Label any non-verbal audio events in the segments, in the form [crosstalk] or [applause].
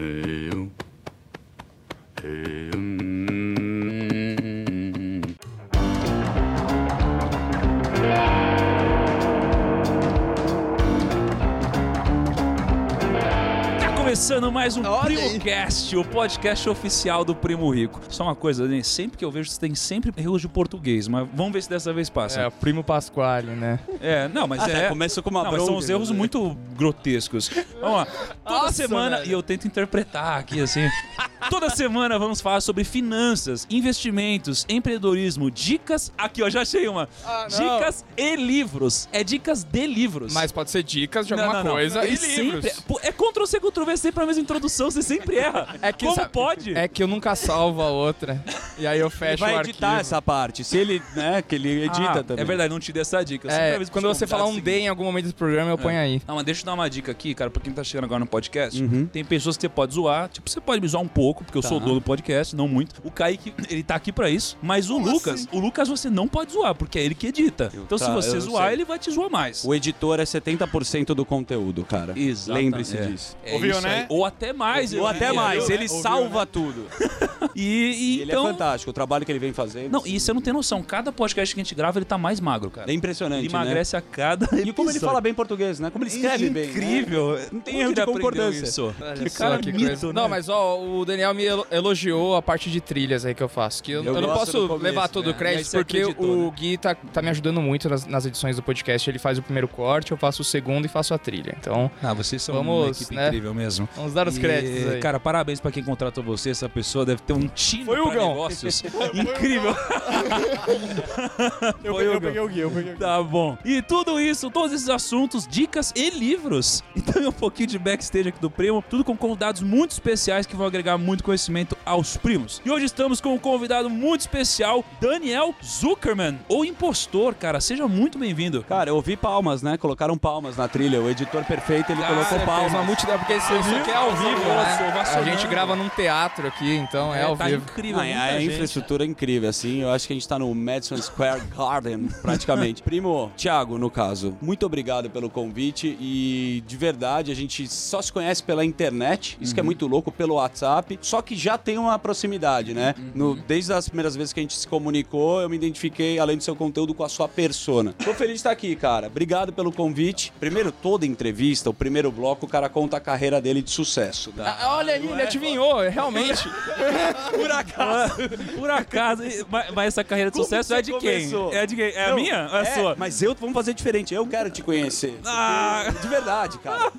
Eu. Eu. Tá começando mais um Olha. PrimoCast, o podcast oficial do Primo Rico. Só uma coisa, né? sempre que eu vejo, você tem sempre erros de português, mas vamos ver se dessa vez passa. É, o primo Pasquale, né? É, não, mas Ah, é. tá, começou com uma não, mas são os erros né? muito grotescos. Vamos lá. Toda Nossa, semana, velho. e eu tento interpretar aqui assim. [laughs] Toda semana vamos falar sobre finanças, investimentos, empreendedorismo, dicas. Aqui, ó, já achei uma. Ah, não. dicas e livros. É dicas de livros. Mas pode ser dicas de Não, alguma não, não. coisa Ele e sempre- livros. Pô, É Ctrl C, Ctrl V, sempre a mesma introdução, você sempre erra. É que, Como sabe, pode? É que eu nunca salvo a outra. E aí eu Ele fecho vai o editar arquivo. essa parte. Se ele, né, que ele edita Ah, também. É verdade, não te dei essa dica. É, quando você falar um D em algum momento do programa, eu ponho aí. Não, mas deixa eu dar uma dica aqui, cara, pra quem tá chegando agora no podcast. Uhum. Tem pessoas que você pode zoar. Tipo, você pode me zoar um pouco, porque eu sou o Tá. dono do podcast, não muito. O Kaique, ele tá aqui pra isso. Mas o Lucas, o Lucas você não pode zoar, porque é ele que edita. então se tá, você eu zoar, sei. ele vai te zoar mais. O editor é 70% do conteúdo, cara. Exatamente. Lembre-se É. disso. É Ouviu, né? aí. Ou até mais. Ou eu até mais, ele salva tudo. [laughs] E, e ele então... é fantástico, o trabalho que ele vem fazendo. Não, e você não tem noção. Cada podcast que a gente grava, ele tá mais magro, cara. É impressionante, Ele emagrece a cada né? E como ele fala bem português, né? Como ele escreve bem. né? Incrível. Não tem Como erro de concordância. Isso? Olha Que só cara que mito, coisa. né? Não, mas ó, o Daniel me elo- elogiou a parte de trilhas aí que eu faço. Que eu, Eu eu não posso começo, levar todo né? o crédito, você porque acreditou, o né? Gui tá, tá me ajudando muito nas, nas edições do podcast. Ele faz o primeiro corte, eu faço o segundo e faço a trilha. Então, Ah, vocês são uma Vamos, equipe né? incrível mesmo. vamos dar os E, créditos aí. Cara, parabéns pra quem contratou você. Essa pessoa deve ter um time Foi o pra Hugão. negócios [laughs] incrível. [laughs] Eu, Foi peguei, o eu peguei o guia, eu peguei o guia. Tá bom. E tudo isso, todos esses assuntos, dicas e livros. [laughs] E também um pouquinho de backstage aqui do Primo. Tudo com convidados muito especiais que vão agregar muito conhecimento aos primos. E hoje estamos com um convidado muito especial, Daniel Zuckerman, ou impostor, cara. Seja muito bem-vindo. Cara, eu ouvi palmas, né? Colocaram palmas na trilha. O editor perfeito, ele Cara, colocou fez palmas. Uma multidão, porque isso, isso aqui é ao vivo, Nossa, né? A gente grava num teatro aqui, então é, ao tá vivo. incrível. Ah, a gente. infraestrutura é incrível, assim. Eu acho que a gente tá no Madison Square Garden, [laughs] praticamente. Primo, Thiago, no caso, muito obrigado pelo convite. E de verdade, a gente só se conhece pela internet. Isso que é Uhum. muito louco, pelo WhatsApp. Só que já tem uma proximidade, né? Uhum. No- desde as primeiras vezes que a gente se comunicou, eu me identifiquei, além do seu conteúdo, com a sua persona. Tô feliz de estar aqui, cara. Obrigado pelo convite. Primeiro, toda entrevista, o primeiro bloco, o cara conta a carreira dele de sucesso. tá? Ah, olha aí, ele adivinhou, realmente. [laughs] Por acaso. Por acaso, mas, mas essa carreira de Como sucesso é de quem? começou? É de quem? É a Não, minha? ou É a sua? Mas eu vamos fazer diferente. Eu quero te conhecer. [laughs] Ah. De verdade, cara.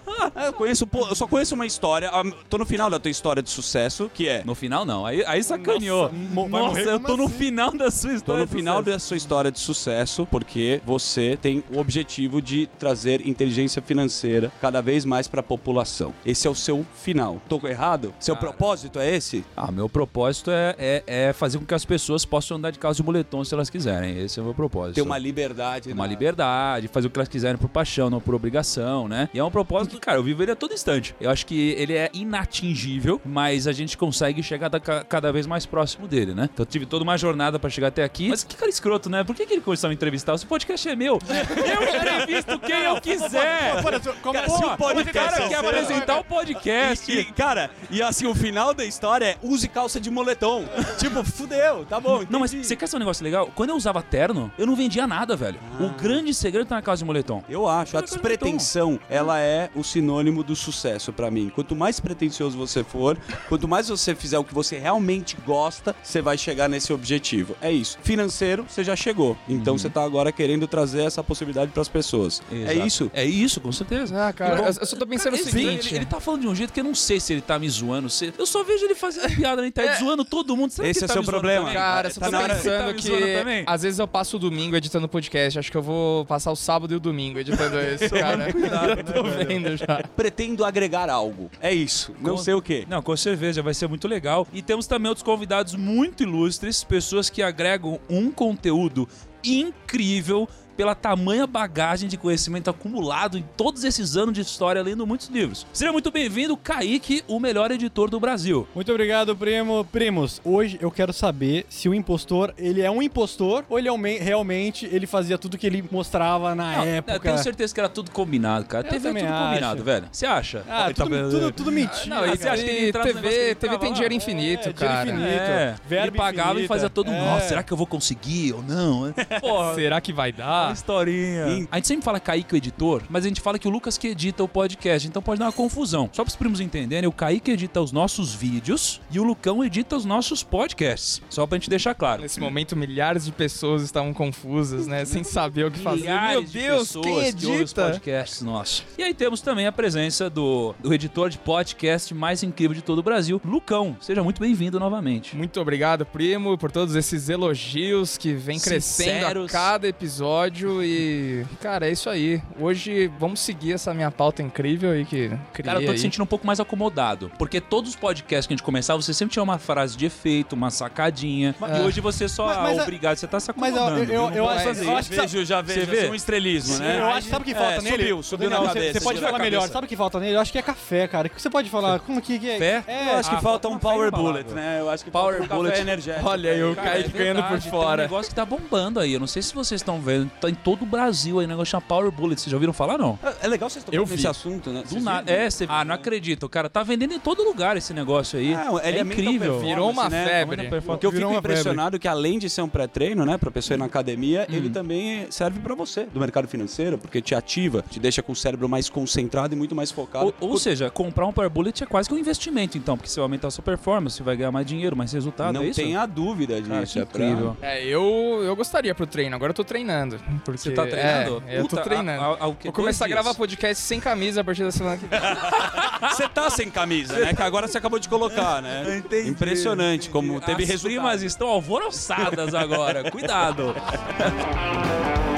eu conheço, pô, eu só conheço uma história. ah, Tô no final da tua história de sucesso, que é. No final, não. Aí, aí sacaneou. Nossa, morrer eu tô no assim? final da sua Tô história. no de final da sua história de sucesso, porque você tem o objetivo de trazer inteligência financeira cada vez mais pra população. Esse é o seu final. Tô errado? Seu Cara. propósito é esse? Ah, meu propósito é, é, é fazer com que as pessoas possam andar de carro de moletom se elas quiserem. Esse é o meu propósito. Ter uma liberdade. Uma na- liberdade, fazer o que elas quiserem por paixão, não por obrigação, né? E é um propósito que, cara, eu vivo ele a todo instante. Eu acho que ele é inatingível, mas a gente consegue chegar da- ca- cada vez mais próximo dele, né? Então eu tive toda uma jornada pra chegar até aqui. Mas que cara escroto, né? Por que, que ele começou a me entrevistar? Esse podcast é meu. Eu entrevisto quem eu quiser. Como Cara, se o podcast o cara é quer apresentar o podcast. E, e, cara, e assim, o final da história é use calça de moletom. [laughs] tipo, fudeu, tá bom. Não, mas entendi. você quer saber um negócio legal? Quando eu usava terno, eu não vendia nada, velho. O grande segredo tá na casa de moletom. Eu acho, a despretensão, ela é o sinônimo do sucesso pra mim. Quanto mais pretensioso você for, quanto mais você fizer o que você realmente gosta, você vai chegar nesse objetivo. É isso. Financeiro, você já chegou. Então você tá agora querendo trazer essa possibilidade pras pessoas. É Exato. isso. É isso, com certeza. Ah, cara, Bom, eu, eu só tô pensando Cara, o seguinte. Ele, ele tá falando de um jeito que eu não sei se ele tá me zoando. Se... Eu só vejo ele fazendo piada na internet, zoando todo mundo. Será Esse que é tá seu problema. também? Cara, só Tá tô pensando Tá me que zoando também? às vezes eu passo o domingo editando podcast. Acho que eu vou passar o sábado e o domingo editando [laughs] isso, cara. Eu [laughs] tô vendo já. Pretendo agregar algo. É isso. Não Com- sei o quê. Não, com certeza, vai ser muito legal. E temos também outros convidados muito ilustres, pessoas que agregam um conteúdo incrível pela tamanha bagagem de conhecimento acumulado em todos esses anos de história, lendo muitos livros. Seja muito bem-vindo, Kaique, o melhor editor do Brasil. Muito obrigado, primo. Primos, hoje eu quero saber se o impostor, ele é um impostor ou ele é um me- realmente ele fazia tudo que ele mostrava na Não, época. Eu tenho certeza que era tudo combinado, cara. Eu TV é tudo também combinado, acho. velho. Você acha? Ah, Tá tudo, vendo? tudo, tudo mentira. Não, você acha que ele TV, ele TV tem dinheiro infinito, É, dinheiro cara. infinito. É, verba ele pagava e fazia todo É. Nossa, será que eu vou conseguir ou não? [laughs] Porra, Será que vai uma dar? historinha. Sim. A gente sempre fala Kaique o editor, mas a gente fala que o Lucas que edita o podcast, então pode dar uma confusão. Só para os primos entenderem, o Kaique edita os nossos vídeos e o Lucão edita os nossos podcasts. Só pra gente deixar claro. Nesse momento, milhares de pessoas estavam confusas, né? Sem [laughs] saber o que fazer. Milhares Meu de Deus, pessoas quem que ouvem os edita? podcasts nossos. E aí temos também a presença do, do editor de podcast mais incrível de todo o Brasil, Lucão. Seja muito bem-vindo novamente. Muito obrigado, primo, por todos esses elogios que vem crescendo Sinceros. a cada episódio. E, cara, é isso aí. Hoje vamos seguir essa minha pauta incrível aí que criei Cara, eu tô aí. te sentindo um pouco mais acomodado. Porque todos os podcasts que a gente começava, você sempre tinha uma frase de efeito, uma sacadinha. E hoje você só, Mas- mas ah, a- obrigado, você tá se Mas acomodando. eu, eu, eu acho, fazer. eu acho que Vejo, já vejo, Você vê? assim, um estrelismo, Sim, né? eu acho que sabe o que falta É, nele? subiu, subiu na Não, cabeça, Você pode subiu na falar melhor. cabeça. Sabe o que falta nele? Eu acho que é café, cara. O que você pode falar? Como que, que é? Fé? É, Eu acho que Ah, falta um power café bullet, né? Eu acho que Power falta um bullet. café energético. Olha aí, o Cara, Kaique é ganhando por Tem um fora. negócio que tá bombando aí. Eu não sei se vocês estão vendo. Tá em todo o Brasil aí, um negócio chama Power Bullet. Vocês já ouviram falar, não? É- É legal vocês Eu tocarem vi. nesse assunto, né? Do nada. É, você... Ah, não acredito. Cara, tá vendendo em todo lugar esse negócio aí. Ah, ele é é incrível. Virou uma né? febre. Porque eu fico uma febre. impressionado que além de ser um pré-treino, né, pra pessoa ir na academia, Hum. ele também serve pra você, do mercado financeiro, porque te ativa, te deixa com o cérebro mais concentrado e muito mais focado. Ou, ou seja, comprar um Power Bullet é quase que um investimento, então, porque você vai aumentar a sua performance, você vai ganhar mais dinheiro, mais resultado. não é isso? tenha dúvida disso. Cara, que é pra- incrível. É, eu, eu gostaria pro treino. Agora eu tô treinando. Porque, Você tá treinando? É, eu tô Puta, treinando. há o quê? Vou começar a gravar podcast sem camisa a partir da semana que vem. [laughs] Você tá sem camisa, né? Que agora você acabou de colocar, né? Impressionante como teve As resultado. primas estão alvoroçadas agora. Cuidado. [laughs]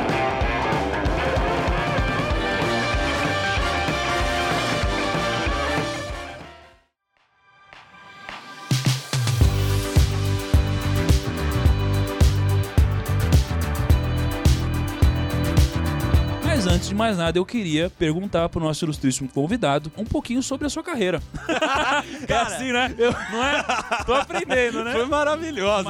mais nada, eu queria perguntar pro nosso ilustríssimo convidado um pouquinho sobre a sua carreira. [laughs] é assim, né? Não é? Tô aprendendo, né? Foi maravilhosa.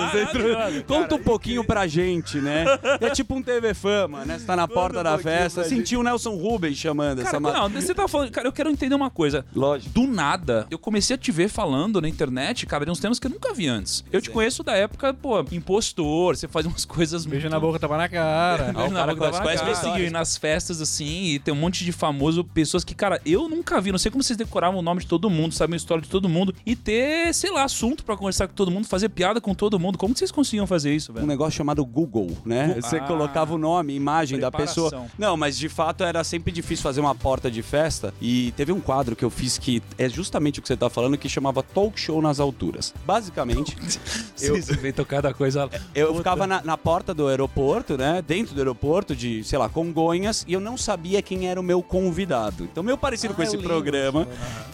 Conta cara, um pouquinho pra gente, né? É tipo um TV Fama, né? Você tá na porta da festa, sentiu o Nelson Rubens chamando Cara, essa não, você tá falando. Cara, eu quero entender uma coisa. Lógico. Do nada, eu comecei a te ver falando na internet, cara, de uns temas que eu nunca vi antes. Eu te conheço da época, pô, impostor, você fazia umas coisas Beijo muito- na boca, tapa na cara. [laughs] Beijo na boca, tava na as cara. E nas festas, assim, e tem um monte de famoso, pessoas que, cara, eu nunca vi. Não sei como vocês decoravam o nome de todo mundo, sabem a história de todo mundo. E ter, sei lá, assunto pra conversar com todo mundo, fazer piada com todo mundo. Como que vocês conseguiam fazer isso, um velho? negócio chamado Google, né? Google. Você Ah. colocava o nome, imagem da Preparação. pessoa. Não, mas de fato era sempre difícil fazer uma porta de festa. E teve um quadro que eu fiz que é justamente o que você tá falando, que chamava Talk Show nas Alturas. Basicamente, [laughs] eu, Vocês inventam cada coisa. eu Puta. ficava na, na porta do aeroporto, né? Dentro do aeroporto de, sei lá, Congonhas, e eu não sabia quem era o meu convidado. Então, meio parecido com Ah, esse eu lembro programa.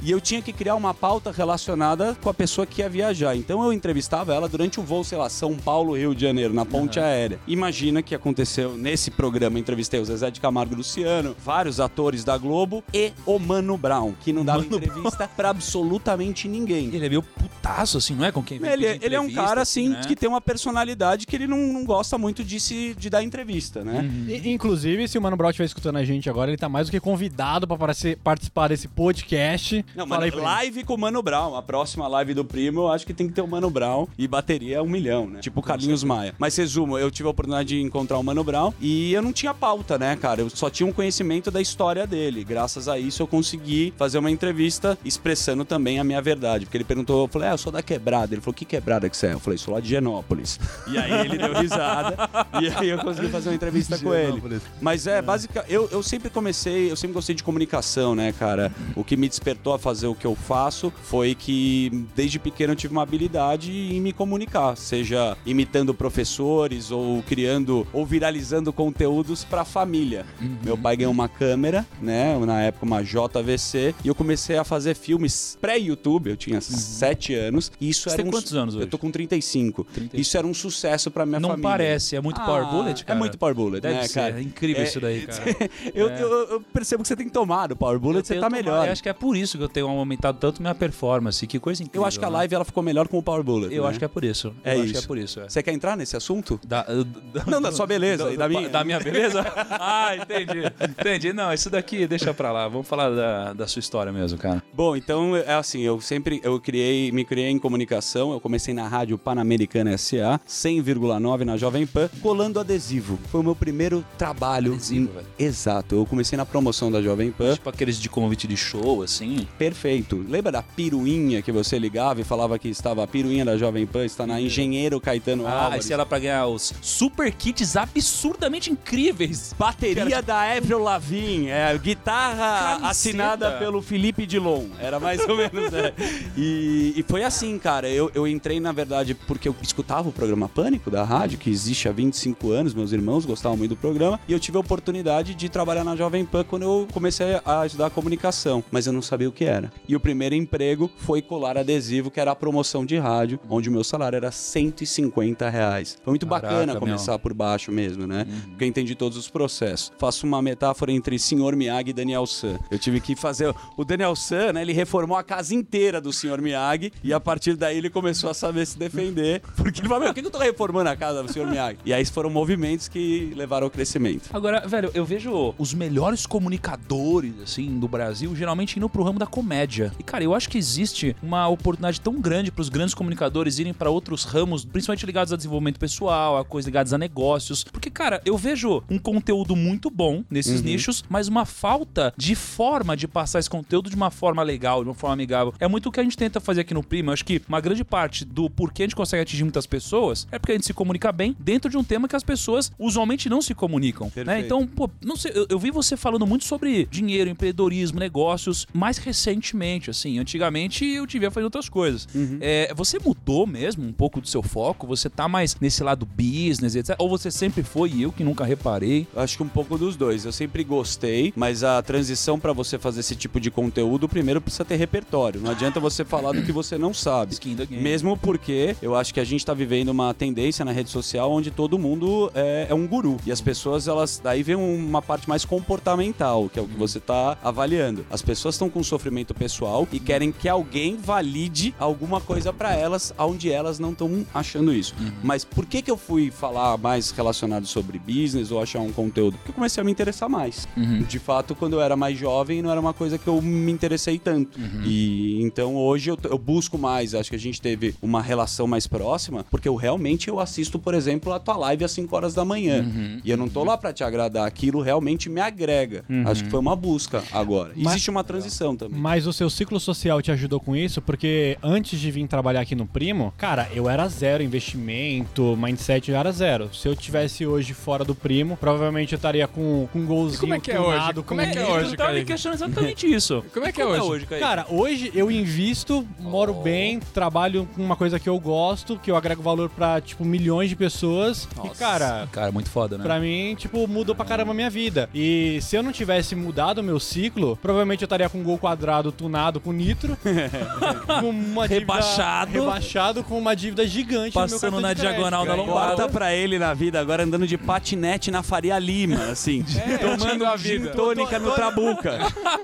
E eu tinha que criar uma pauta relacionada com a pessoa que ia viajar. Então eu entrevistava ela durante o voo, sei lá, São Paulo, Rio de Janeiro, na ponte aérea. Imagina que aconteceu nesse programa. Entrevistei o Zezé de Camargo e Luciano, vários atores da Globo e o Mano Brown, que não dava Mano entrevista pra absolutamente ninguém. Ele é meio putaço, assim, não é? Com quem vem Ele, pedir ele é um cara, assim, né? que tem uma personalidade que ele não, não gosta muito de, se, de dar entrevista, né? Uhum. I- Inclusive, se o Mano Brown estiver escutando a gente agora, ele tá mais do que convidado pra participar desse podcast. Não, Fala ele. live com o Mano Brown. A próxima live do Primo, eu acho que tem que ter o Mano Brown e bateria um milhão, né? Tipo o Carlinhos Maia. Mas resumo, eu tive a oportunidade de encontrar o Mano Brown e eu não tinha pauta, né, cara? Eu só tinha um conhecimento da história dele. Graças a isso eu consegui fazer uma entrevista expressando também a minha verdade. Porque ele perguntou, eu falei, é, eu sou da quebrada. Ele falou, que quebrada que você é? Eu falei, sou lá de E aí ele deu risada [laughs] e aí eu consegui fazer uma entrevista com ele. Mas é, basicamente, eu eu, sempre comecei, eu sempre gostei de comunicação, né, cara? O que me despertou a fazer o que eu faço foi que desde pequeno eu tive uma habilidade em me comunicar, seja imitando professores ou criando ou viralizando conteúdos pra família. Meu pai ganhou uma câmera, né, na época uma JVC, e eu comecei a fazer filmes pré-YouTube, eu tinha 7 anos, e isso Você era tem um quantos anos hoje? Eu tô com 35. 35. Isso era um sucesso pra minha Não família. parece, é muito Power Bullet, cara. É muito Power Bullet, Deve né, ser, cara? é incrível É- isso daí, cara. [laughs] eu, É. eu, eu percebo que você tem tomado Power Bullet, você tá tenho melhor. tomado- Eu acho que é por isso que eu tenho aumentado tanto minha performance. Que coisa incrível. Eu acho que a né? live ela ficou melhor com o Power Bullet. Eu né? acho que é por isso. É eu acho que isso. é por isso. É. Você quer entrar nesse assunto? Da, da- [laughs] Não, da sua beleza e da [laughs] minha. Da minha beleza? [laughs] ah, entendi. Entendi. Não, isso daqui deixa pra lá. Vamos falar da, da sua história mesmo, cara. Bom, então é assim, eu sempre eu criei, me criei em comunicação, eu comecei na rádio Pan-Americana SA, 100,9 na Jovem Pan, colando adesivo. Foi o meu primeiro trabalho. Adesivo, em- velho. Exato, eu comecei na promoção da Jovem Pan. Tipo aqueles de convite de show, assim. Perfeito. Lembra da piruinha que você ligava e falava que estava a piruinha da Jovem Pan, está na Engenheiro Caetano Ah, Álvares. se era pra ganhar os super kits absurdamente incríveis. Bateria da Avril Lavigne, é, guitarra Camiseta. assinada pelo Felipe Dilon. Era mais ou menos, é. [laughs] E, e foi assim, cara. Eu, eu entrei, na verdade, porque eu escutava o programa Pânico da rádio, que existe há 25 anos, meus irmãos gostavam muito do programa, e eu tive a oportunidade de trabalhar na Jovem Pan quando eu comecei a estudar comunicação, mas eu não sabia o que era. E o primeiro emprego foi colar adesivo, que era a promoção de rádio, onde o meu salário era 150 reais. Foi muito Caraca, bacana meu. começar por baixo mesmo, né? Uhum. Porque eu entendi todos os processos. Faço uma metáfora entre Sr. Miyagi e Daniel San. Eu tive que fazer. O Daniel San, né? Ele reformou a casa inteira do Sr. Miyagi e a partir daí ele começou a saber se defender. [laughs] Porque ele falou: Meu, por que que eu tô reformando a casa do Sr. Miyagi? E aí foram movimentos que levaram ao crescimento. Agora, velho, eu vejo os melhores comunicadores, assim, do Brasil, geralmente indo pro ramo da comédia. E, cara, eu acho que existe uma oportunidade tão grande pros grandes comunicadores irem pra outros ramos, principalmente ligados a desenvolvimento pessoal, a coisas ligadas a negócios. Porque, cara, eu vejo um conteúdo muito bom nesses nichos, mas uma falta de forma de passar esse conteúdo de uma forma legal, de uma forma amigável. É muito o que a gente tenta fazer aqui no Prima. Eu acho que uma grande parte do porquê a gente consegue atingir muitas pessoas é porque a gente se comunica bem dentro de um tema que as pessoas usualmente não se comunicam. Né? Então, pô, não sei, eu, eu vi você falando muito sobre dinheiro, empreendedorismo, negócios, mais recentemente, assim. Antigamente eu te via fazendo outras coisas. É, você mudou mesmo um pouco do seu foco? Você tá mais nesse lado business, etc? Ou você sempre foi e eu que nunca reparei? Acho que um pouco dos dois. Eu sempre gostei, mas a transição pra você fazer esse tipo de conteúdo, primeiro precisa ter repertório. Não adianta você falar do que você não sabe. Mesmo porque eu acho que a gente tá vivendo uma tendência na rede social onde todo mundo é, é um guru. E as pessoas, elas. Daí vem uma parte mais comportamental, que é o que você tá avaliando. As pessoas estão com sofrimento pessoal e querem que alguém valide alguma coisa pra elas, onde elas não estão achando isso. Mas por que, que eu fui falar mais relacionado sobre business ou achar um conteúdo? Porque eu comecei a me interessar mais. De fato, quando eu era mais jovem, não era uma coisa que eu me interessei tanto. E então hoje eu, eu busco mais. Acho que a gente teve uma relação mais próxima, porque eu realmente eu assisto, por exemplo, a tua live às 5 horas da manhã. E eu não tô lá pra te agradar. Aquilo realmente me agrega. Acho que foi uma busca agora. Mas- Existe uma transição também. Mas o seu ciclo social te ajudou com isso? Porque antes de vir trabalhar aqui no Primo, cara, eu era zero investimento, mindset já era zero. Se eu tivesse hoje fora do Primo, provavelmente eu estaria com, com um golzinho como é que é tunado, hoje? Como com é que é um- hoje, Eu tava me questionando exatamente isso. [laughs] Como é que é hoje? Kaique? Cara, hoje eu invisto, moro bem, trabalho com uma coisa que eu gosto, que eu agrego valor pra, tipo, milhões de pessoas. E, cara, Cara, muito foda, né? Pra mim, tipo, mudou pra caramba a minha vida. E se eu não tivesse mudado o meu ciclo, provavelmente eu estaria com um gol quadrado tunado com nitro. [laughs] com uma dívida- Rebaixado. Rebaixado com uma dívida gigante no meu Passando na diagonal da lombada. Bota pra ele na vida agora andando de patinete na Faria Lima, assim. [laughs] tomando a vida. tônica no Trabuca.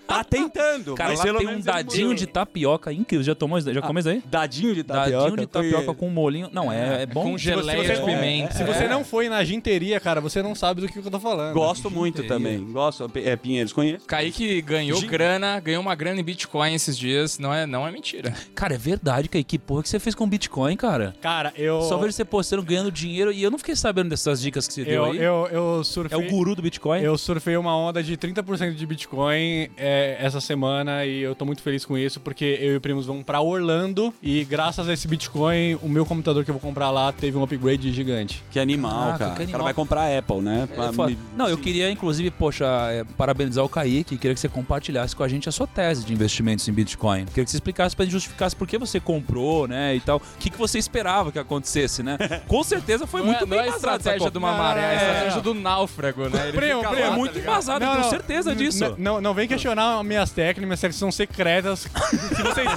Tá tentando. Cara, mas lá pelo tem um dadinho de tapioca incrível. Já tomou isso? Já comeu isso aí? Dadinho de tapioca? Dadinho de tapioca com molhinho. Não, é, é bom. Com geleia de é, pimenta. Se você não foi na ginteria, cara, você não sabe do que eu tô falando. Gosto muito. Também. Gosto. É Pinheiros, conheço. Kaique ganhou grana, ganhou uma grana em Bitcoin esses dias. Não é, não é mentira. Cara, é verdade, Kaique. Que porra que você fez com Bitcoin, cara? Cara, eu. Só vejo você postando, ganhando dinheiro e eu não fiquei sabendo dessas dicas que você deu eu, aí. eu, eu É surfei. o guru do Bitcoin? Eu surfei uma onda de 30% de Bitcoin é, essa semana e eu tô muito feliz com isso porque eu e o Primos vamos pra Orlando e graças a esse Bitcoin, o meu computador que eu vou comprar lá teve um upgrade gigante. Que animal, Caraca, cara. que O cara animal. vai comprar a Apple, né? É Pra Não, eu queria, inclusive, inclusive, poxa, é, parabenizar o Kaique. Queria que você compartilhasse com a gente a sua tese de investimentos em Bitcoin. Queria que você explicasse gente justificasse por que você comprou, né? E tal. O que, que você esperava que acontecesse, né? [laughs] Com certeza foi Não muito é, bem não é embasado estratégia de uma maré, é a estratégia do náufrago, né? Ele Primo, primo, É muito tá embasado, eu tenho certeza disso. Não, não vem questionar minhas técnicas, minhas técnicas são secretas. [laughs] se, vocês,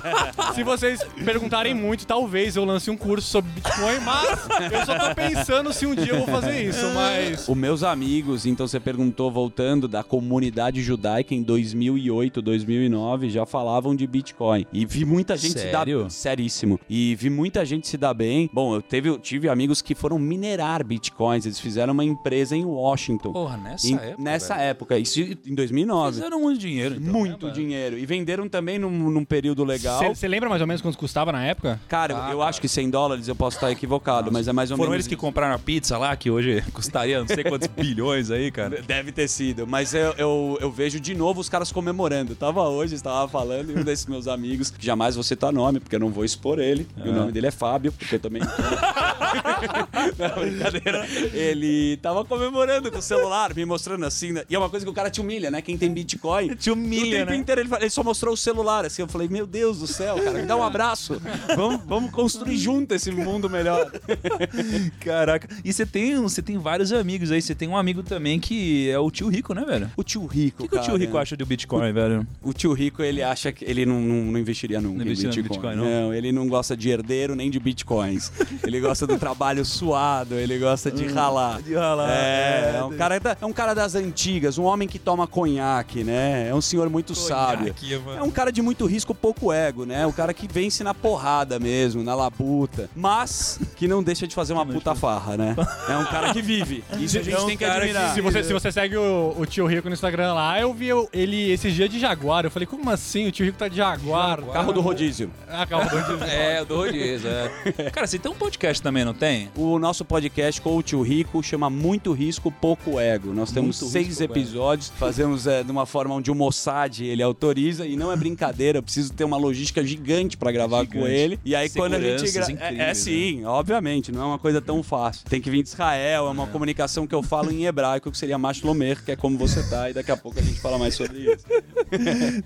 se vocês perguntarem muito, talvez eu lance um curso sobre Bitcoin, mas eu só tô pensando se um dia eu vou fazer isso, mas... Os meus amigos, então você perguntou, voltando, da comunidade judaica em 2008, 2009, já falavam de Bitcoin. E vi muita gente se Sério? dar... Seríssimo. E vi muita gente se dar bem. Bom, eu teve, eu tive amigos que foram minerar Bitcoins. Eles fizeram uma empresa em Washington. Porra, nessa Em- época. nessa velho. época. Isso em 2009. Fizeram muito dinheiro. então, Muito né, dinheiro. E venderam também num, num período legal. Você lembra mais ou menos quanto custava na época? Cara, Ah, eu cara. acho que 100 dólares eu posso estar equivocado, mas é mais ou Foram menos eles que compraram a pizza lá, que hoje [laughs] custaria não sei quantos bilhões aí, cara. Deve ter sido, mas eu, eu, eu vejo de novo os caras comemorando. Tava hoje, estava falando, e um desses meus amigos, que jamais vou citar nome, porque eu não vou expor ele, e o nome dele é Fábio, porque eu também. [laughs] não, brincadeira. Ele tava comemorando com o celular, me mostrando assim, né? e é uma coisa que o cara te humilha, né? Quem tem Bitcoin. Te humilha, o tempo né? inteiro ele, ele só mostrou o celular, assim. Eu falei, meu Deus do céu, cara, me dá um abraço. Vamos, vamos construir junto esse mundo melhor. [laughs] Caraca. E você tem, você tem vários amigos aí. Você tem um amigo também que é o tio Rico, né, velho? O tio Rico, O que, que o tio cara, Rico acha do Bitcoin, velho? O tio Rico, ele acha que ele não, não, não investiria nunca Não em investiria no Bitcoin. Bitcoin, não? ele não gosta de herdeiro nem de Bitcoins. [laughs] ele gosta do trabalho suado, ele gosta de ralar. de ralar, É, é. é um, cara da- é um cara das antigas, um homem que toma conhaque, né? É um senhor muito sábio. É um cara de muito risco, pouco ego, né? O cara que vence na porrada mesmo, na labuta. Mas que não deixa de fazer uma puta farra, né? É um cara que vive. [laughs] Isso a gente É um tem que cara que admirar. Se você, se você segue o, o tio Rico no Instagram lá, eu vi ele esses dias de Jaguar. Eu falei, como assim? O tio Rico tá de Jaguar. Carro do rodízio. [laughs] Ah, carro do rodízio. [laughs] É, o do rodízio, é. [laughs] Cara, você tem um podcast também, não tem? O nosso podcast com o tio Rico chama Muito Risco, Pouco Ego. Nós temos Muito seis Risco, episódios, fazemos é, de uma forma onde o Mossad ele autoriza e não é brincadeira, eu preciso ter uma logística gigante pra gravar com Gigante. ele. E aí quando a gente gra... é, é incríveis, sim, obviamente, não é uma coisa tão fácil. Tem que vir de Israel, é uma comunicação que eu falo em hebraico, que seria Mashlomer, que é como você tá, e daqui a pouco a gente fala mais sobre isso. [laughs]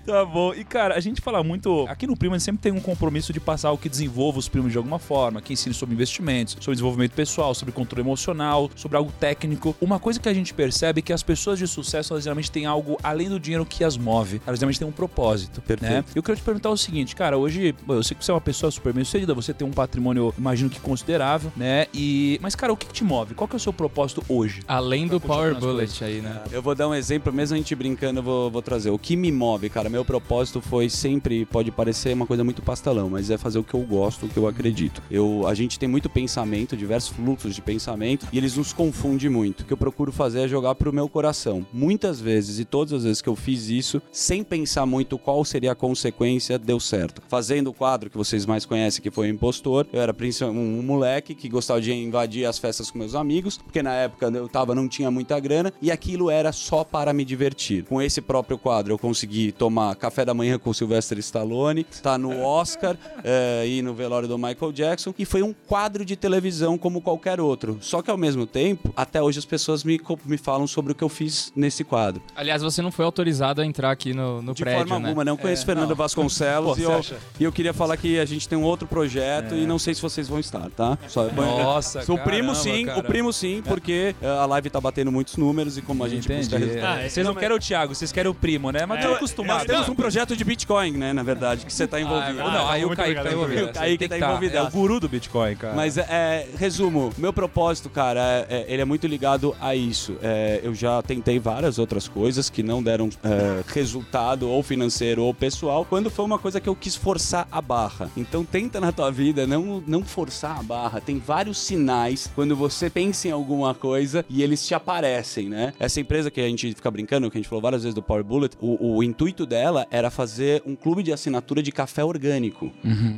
Tá bom. E, cara, a gente fala muito. Aqui no Primo, a gente sempre tem um compromisso de passar o que desenvolva os primos de alguma forma, que ensine sobre investimentos, sobre desenvolvimento pessoal, sobre controle emocional, sobre algo técnico. Uma coisa que a gente percebe é que as pessoas de sucesso, elas geralmente têm algo além do dinheiro que as move. Elas geralmente têm um propósito. Perfeito. Né? Eu queria te perguntar o seguinte, cara, hoje, eu sei que você é uma pessoa super bem sucedida, você tem um patrimônio, imagino que considerável, né? E. Mas, cara, o que, que te move? Qual que é o seu propósito hoje? Além do Power Bullet aí, né? Eu vou dar um exemplo, mesmo a gente brincando, eu vou, vou trazer. O que me move, cara, meu propósito foi sempre, pode parecer uma coisa muito pastelão, mas é fazer o que eu gosto, o que eu acredito. Eu, a gente tem muito pensamento, diversos fluxos de pensamento, e eles nos confundem muito. O que eu procuro fazer é jogar pro meu coração. Muitas vezes, e todas as vezes que eu fiz isso, sem pensar muito qual seria a consequência, deu certo. Fazendo o quadro que vocês mais conhecem, que foi o Impostor, eu era um, moleque que gostava de invadir as festas com meus amigos, porque na época eu tava, não tinha muita grana, e aquilo era só para me divertir. Com esse próprio quadro, eu consegui tomar café da manhã com o Sylvester Stallone, tá no Oscar [laughs] eh, e no velório do Michael Jackson, e foi um quadro de televisão como qualquer outro. Só que ao mesmo tempo, até hoje as pessoas me, me falam sobre o que eu fiz nesse quadro. Aliás, você não foi autorizado a entrar aqui no, no De prédio, forma né? alguma, não conheço Fernando Vasconcelos [laughs] Pô, e, eu, e eu queria falar que a gente tem um outro projeto e não sei se vocês vão estar, tá? Só, Nossa, o primo sim, o primo sim, porque eh, a live tá batendo muitos números e como a gente busca Entendi. resultados. Ah, vocês não querem o Thiago, vocês querem o primo, né? Mas É, tô Nós acostumado. temos um projeto de Bitcoin, né, na verdade, que você tá envolvido. Ah, não, aí o Kaique tá obrigado, envolvido. muito obrigado. Tem tá que tá. envolvido. É o guru do Bitcoin, cara. Mas, é, é, resumo, meu propósito, cara, é- é- ele é muito ligado a isso. É, eu já tentei várias outras coisas que não deram é, resultado, ou financeiro ou pessoal, quando foi uma coisa que eu quis forçar a barra. Então tenta na tua vida não, não forçar a barra. Tem vários sinais quando você pensa em alguma coisa e eles te aparecem, né? Essa empresa que a gente fica brincando, que a gente falou várias vezes do Power Bullet, o, o intuito dela era fazer um clube de assinatura de café orgânico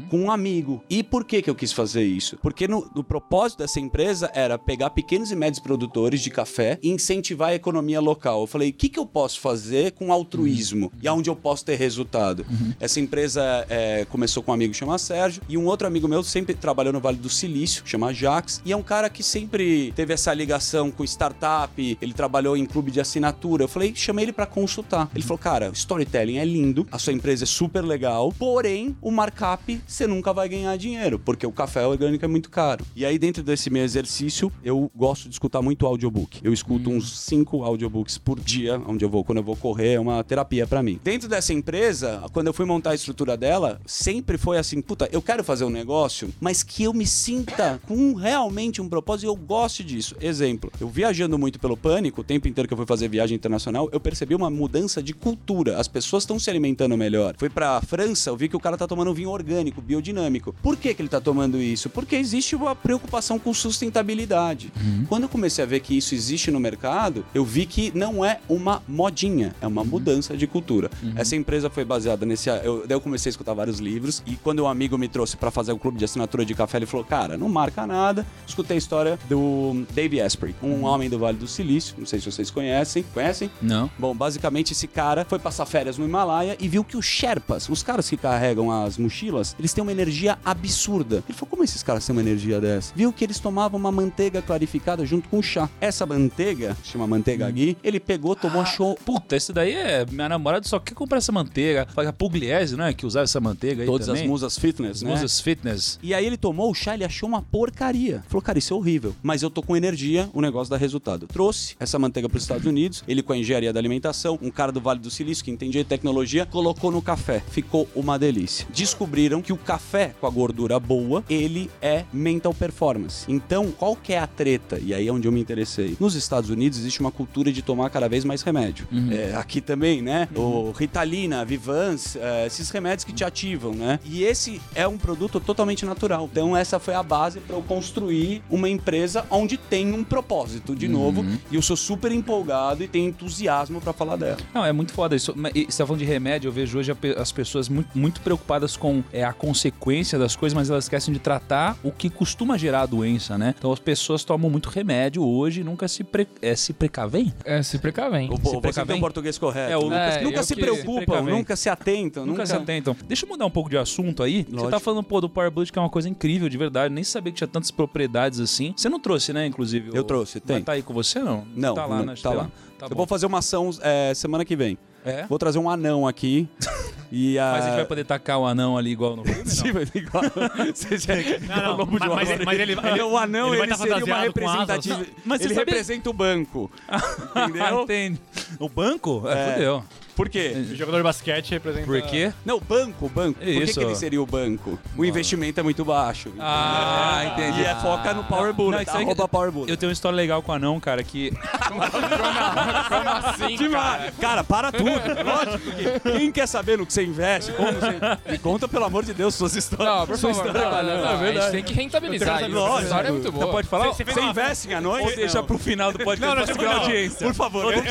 com um amigo. E por que, que eu quis fazer isso? Porque no, no propósito dessa empresa era pegar pequenos e médios produtores de café e incentivar a economia local. Eu falei, o que, que eu posso fazer com altruísmo e aonde eu posso ter resultado? Essa empresa é, começou com um amigo chamado Sérgio e um outro amigo meu sempre trabalhou no Vale do Silício, chama Jax, e é um cara que sempre teve essa ligação com startup, ele trabalhou em clube de assinatura. Eu falei, chamei ele pra consultar. Ele falou, cara, storytelling é lindo, a sua empresa é super legal, porém, o markup você nunca vai ganhar dinheiro, porque o café orgânico é muito caro. E aí, dentro desse meu exercício, eu gosto de escutar muito audiobook. Eu escuto uns cinco audiobooks por dia, onde eu vou, quando eu vou correr, é uma terapia pra mim. Dentro dessa empresa, quando eu fui montar a estrutura dela, sempre foi assim, puta, eu quero fazer um negócio, mas que eu me sinta com realmente um propósito e eu gosto disso. Exemplo, eu viajando muito pelo pânico, o tempo inteiro que eu fui fazer viagem internacional, eu percebi uma mudança de cultura. As pessoas estão se alimentando melhor. Fui pra França, eu vi que o cara tá tomando vinho orgânico, biodinâmico. Por que, que ele tá tomando isso? Porque existe uma preocupação com sustentabilidade. Quando eu comecei a ver que isso existe no mercado, eu vi que não é uma modinha, é uma mudança de cultura. Essa empresa foi baseada nesse. Eu, daí eu comecei a escutar vários livros e quando um amigo me trouxe pra fazer o clube de assinatura de café, ele falou: Cara, não marca nada. Escutei a história do Dave Asprey, um homem do Vale do Silício. Não sei se vocês conhecem. Conhecem? Não. Bom, basicamente esse cara foi passar férias no Himalaia e viu que os Sherpas, os caras que carregam as mochilas, eles têm uma energia absurda. Ele falou: como esses caras têm uma energia dessa? Viu que eles tomavam uma manteiga clarificada junto com chá. Essa manteiga, chama manteiga ghee, ele pegou, tomou, achou. Puta, esse daí é. Minha namorada só quer comprar essa manteiga. Fala Pugliese, não é? Que usava essa manteiga aí. Todas também. as musas fitness, As né? musas fitness. E aí ele tomou o chá, ele achou uma porcaria. Falou, cara, isso é horrível. Mas eu tô com energia, o negócio dá resultado. Trouxe essa manteiga para os Estados Unidos, ele com a engenharia da alimentação, um cara do Vale do Silício que entendia tecnologia, colocou no café. Ficou uma delícia. Descobriram que o café com a gordura boa, ele é mental performance. Então, qual que é a treta? E aí é onde eu me interessei. Nos Estados Unidos existe uma cultura de tomar cada vez mais remédio. É, aqui também, né? O Ritalina, Vivans, é, esses remédios que te ativam, né? E esse é um produto totalmente natural. Então essa foi a base para eu construir uma empresa onde tem um propósito, de novo, e eu sou super empolgado e tenho entusiasmo para falar dela. Não, é muito foda isso. Mas, e Você tá falando de remédio, eu vejo hoje as pessoas muito, muito preocupadas com é, a consequência das coisas, mas elas esquecem de tratar o que costuma gerar a doença, né? Então as pessoas tomam muito remédio hoje e nunca se, pre, é, se precavem. É, se precavem. O, Se você tem precavem? o português correto. É, o nunca, Lucas- nunca É, se preocupam, se nunca se atentam. Nunca se atentam. Deixa eu mudar um pouco de assunto aí. Você Lógico. tá falando, pô, do Power Blood, que é uma coisa incrível, de verdade. Nem sabia que tinha tantas propriedades assim. Você não trouxe, né, inclusive? Eu o- trouxe, tem. tá aí com você, não? Não, Tá lá não, na tá Estela? lá. Tá eu bom. vou fazer uma ação é, semana que vem. É? Vou trazer um anão aqui. [laughs] e a... Mas a gente vai poder tacar o anão ali igual no filme, [laughs] Sim, não? vai ser igual. [laughs] Você já- Não, não, Lobo de mas- mas- Street. mas ele- ele- o anão ele ele, vai tá seria uma representativa. Mas ele sabe- representa o banco. Ah, Entendeu? entende. O banco? É, É. fudeu. Por quê? O jogador de basquete representa... Por quê? Não, o banco, o banco. Por que, Isso. que ele seria o banco? O investimento é muito baixo. Ah, entendi. E é foca no Power Não, Bullet. aí- Arroba Power Bullet. Eu tenho uma história legal com o anão, cara, que... Como assim, cara? Cara, para tudo. Lógico que quem quer saber no que você investe, como você... Me conta, pelo amor de Deus, suas histórias. Não, por sua favor. história. Não, não, não, É A gente tem que rentabilizar isso. Lógico. Essa história é muito boa. Você pode falar? Você investe em anões? Ou deixa pro final do podcast Não, não, pra tipo, segurar a não. audiência? Por favor, Eu,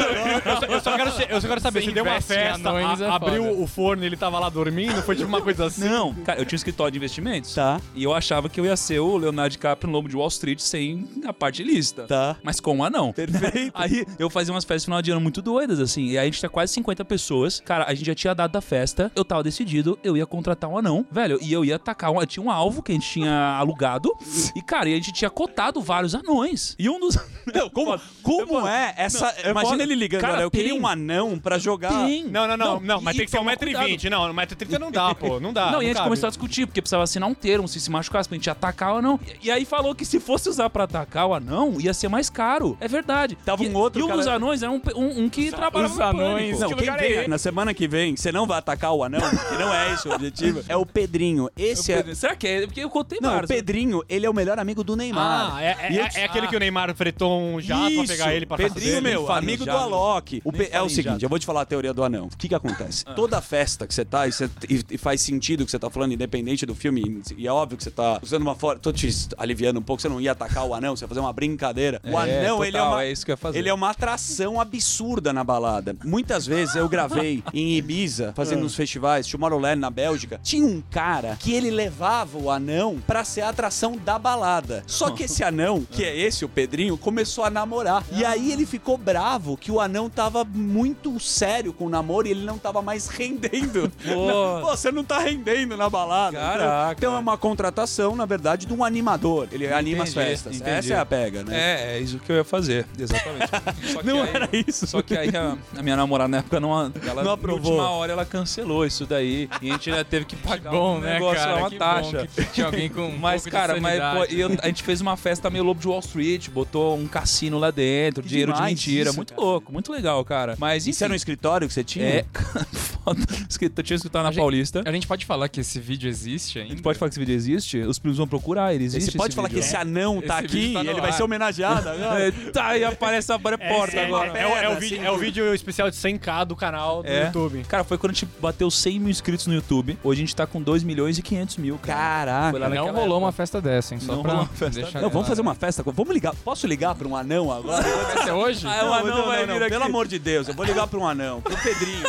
só, eu só quero, ser- eu só quero saber, Você deu uma festa, anões, a- é abriu foda. o forno e ele tava lá dormindo, foi tipo uma coisa assim. Não, cara, eu tinha um escritório de investimentos. Tá, E eu achava que eu ia ser o Leonardo DiCaprio no Lobo de Wall Street sem a parte ilícita. tá. Mas com um anão. Perfeito. [laughs] Aí eu fazia umas festas de final de ano muito doidas, assim. E aí a gente tinha quase 50 pessoas. Cara, a gente já tinha dado da festa. Eu tava decidido, eu ia contratar um anão, velho. E eu ia atacar um. Tinha um alvo que a gente tinha alugado. E, cara, e a gente tinha cotado vários anões. E um dos. Não, como, como é essa. Não, é imagina ele ligando, Cara, olha, eu queria tem. um anão pra jogar. Tem. Não, não, não, não, mas e tem que ser toma 1,20m. Não, 1,30m não dá, [laughs] pô. Não dá. não, e a gente cabe. começou a discutir, porque precisava assinar um termo, se se machucasse pra gente atacar ou não. E, e aí falou que se fosse usar pra atacar o anão, ia ser mais caro. É verdade. Tava e, um outro E um cara- dos anões era um, um, um que trabalhava os no anões. pânico. Não, Que quem é vem, na semana que vem, você não vai atacar o anão, que não é esse o objetivo, [laughs] é o Pedrinho. Esse é. Será que é? Porque eu contei Não, o vários. Pedrinho, ele é o melhor amigo do Neymar. Ah, é, é, E eu é- te- é aquele que o Neymar fretou um jato pra pegar ele pra Pedrinho, meu, amigo do. Alok. O Pe- é o seguinte, eu vou te falar a teoria do anão. O que que acontece? Ah. Toda festa que você tá e, você- e- e faz sentido o que você tá falando, independente do filme, e é óbvio que você tá usando uma forma. Tô te aliviando um pouco, você não ia atacar o anão, você ia fazer uma brincadeira. O É, anão, ele é total, uma. é isso que eu ia fazer. Ele é uma atração absurda na balada. Muitas vezes eu gravei [laughs] em Ibiza, fazendo uns festivais, Tomorrowland na Bélgica. Tinha um cara que ele levava o anão pra ser a atração da balada. Só que esse anão, [laughs] que é esse, o Pedrinho, começou a namorar. E aí ele ficou bravo que o anão tava muito sério com o namoro e ele não tava mais rendendo. [laughs] Pô. Pô, você não tá rendendo na balada. Caraca. Então é uma contratação, na verdade, de um animador. Ele anima as Entendi, festas. entendi. Essa é a pega, né? É, é isso que eu ia fazer, exatamente. [laughs] Só que Não aí- era isso. Só que aí a, a minha namorada na época não, ela, Não aprovou. Na última hora ela cancelou isso daí. E a gente ainda teve que pagar Bom, um né, negócio cara? uma que taxa. Que tinha alguém com um [laughs] Mas, pouco de cara, mas pô, eu- a gente fez uma festa meio Lobo de Wall Street, botou um cassino lá dentro, Que dinheiro de mentira. isso, muito cara. louco, muito legal, cara. Mas Isso era um enfim, escritório que você tinha? é, [laughs] foda. Escrito- Eu tinha escutado na A gente- Paulista. A gente pode falar que esse vídeo existe A ainda? gente pode falar que esse vídeo existe? Os primos vão procurar, ele existe. Você pode esse falar vídeo. que esse anão tá Esse aqui tá e ele vai ar. ser homenageado agora? [laughs] É, tá, e aparece a porta é, agora. É, o- é o Pedra, vídeo, assim, é o vídeo especial de 100k do canal do É. YouTube. Cara, foi quando a gente bateu 100 mil inscritos no YouTube. Hoje a gente tá com 2 milhões e 500 mil, cara. Caraca. Não rolou época. uma festa dessa, hein? Só Não pra rolou uma festa deixar Não, vamos fazer uma festa. Vamos ligar. Posso ligar pra um anão agora? Vai ser hoje? Ah, o anão vai vir aqui. Pelo amor de Deus, eu vou ligar pra um anão, pro Pedrinho,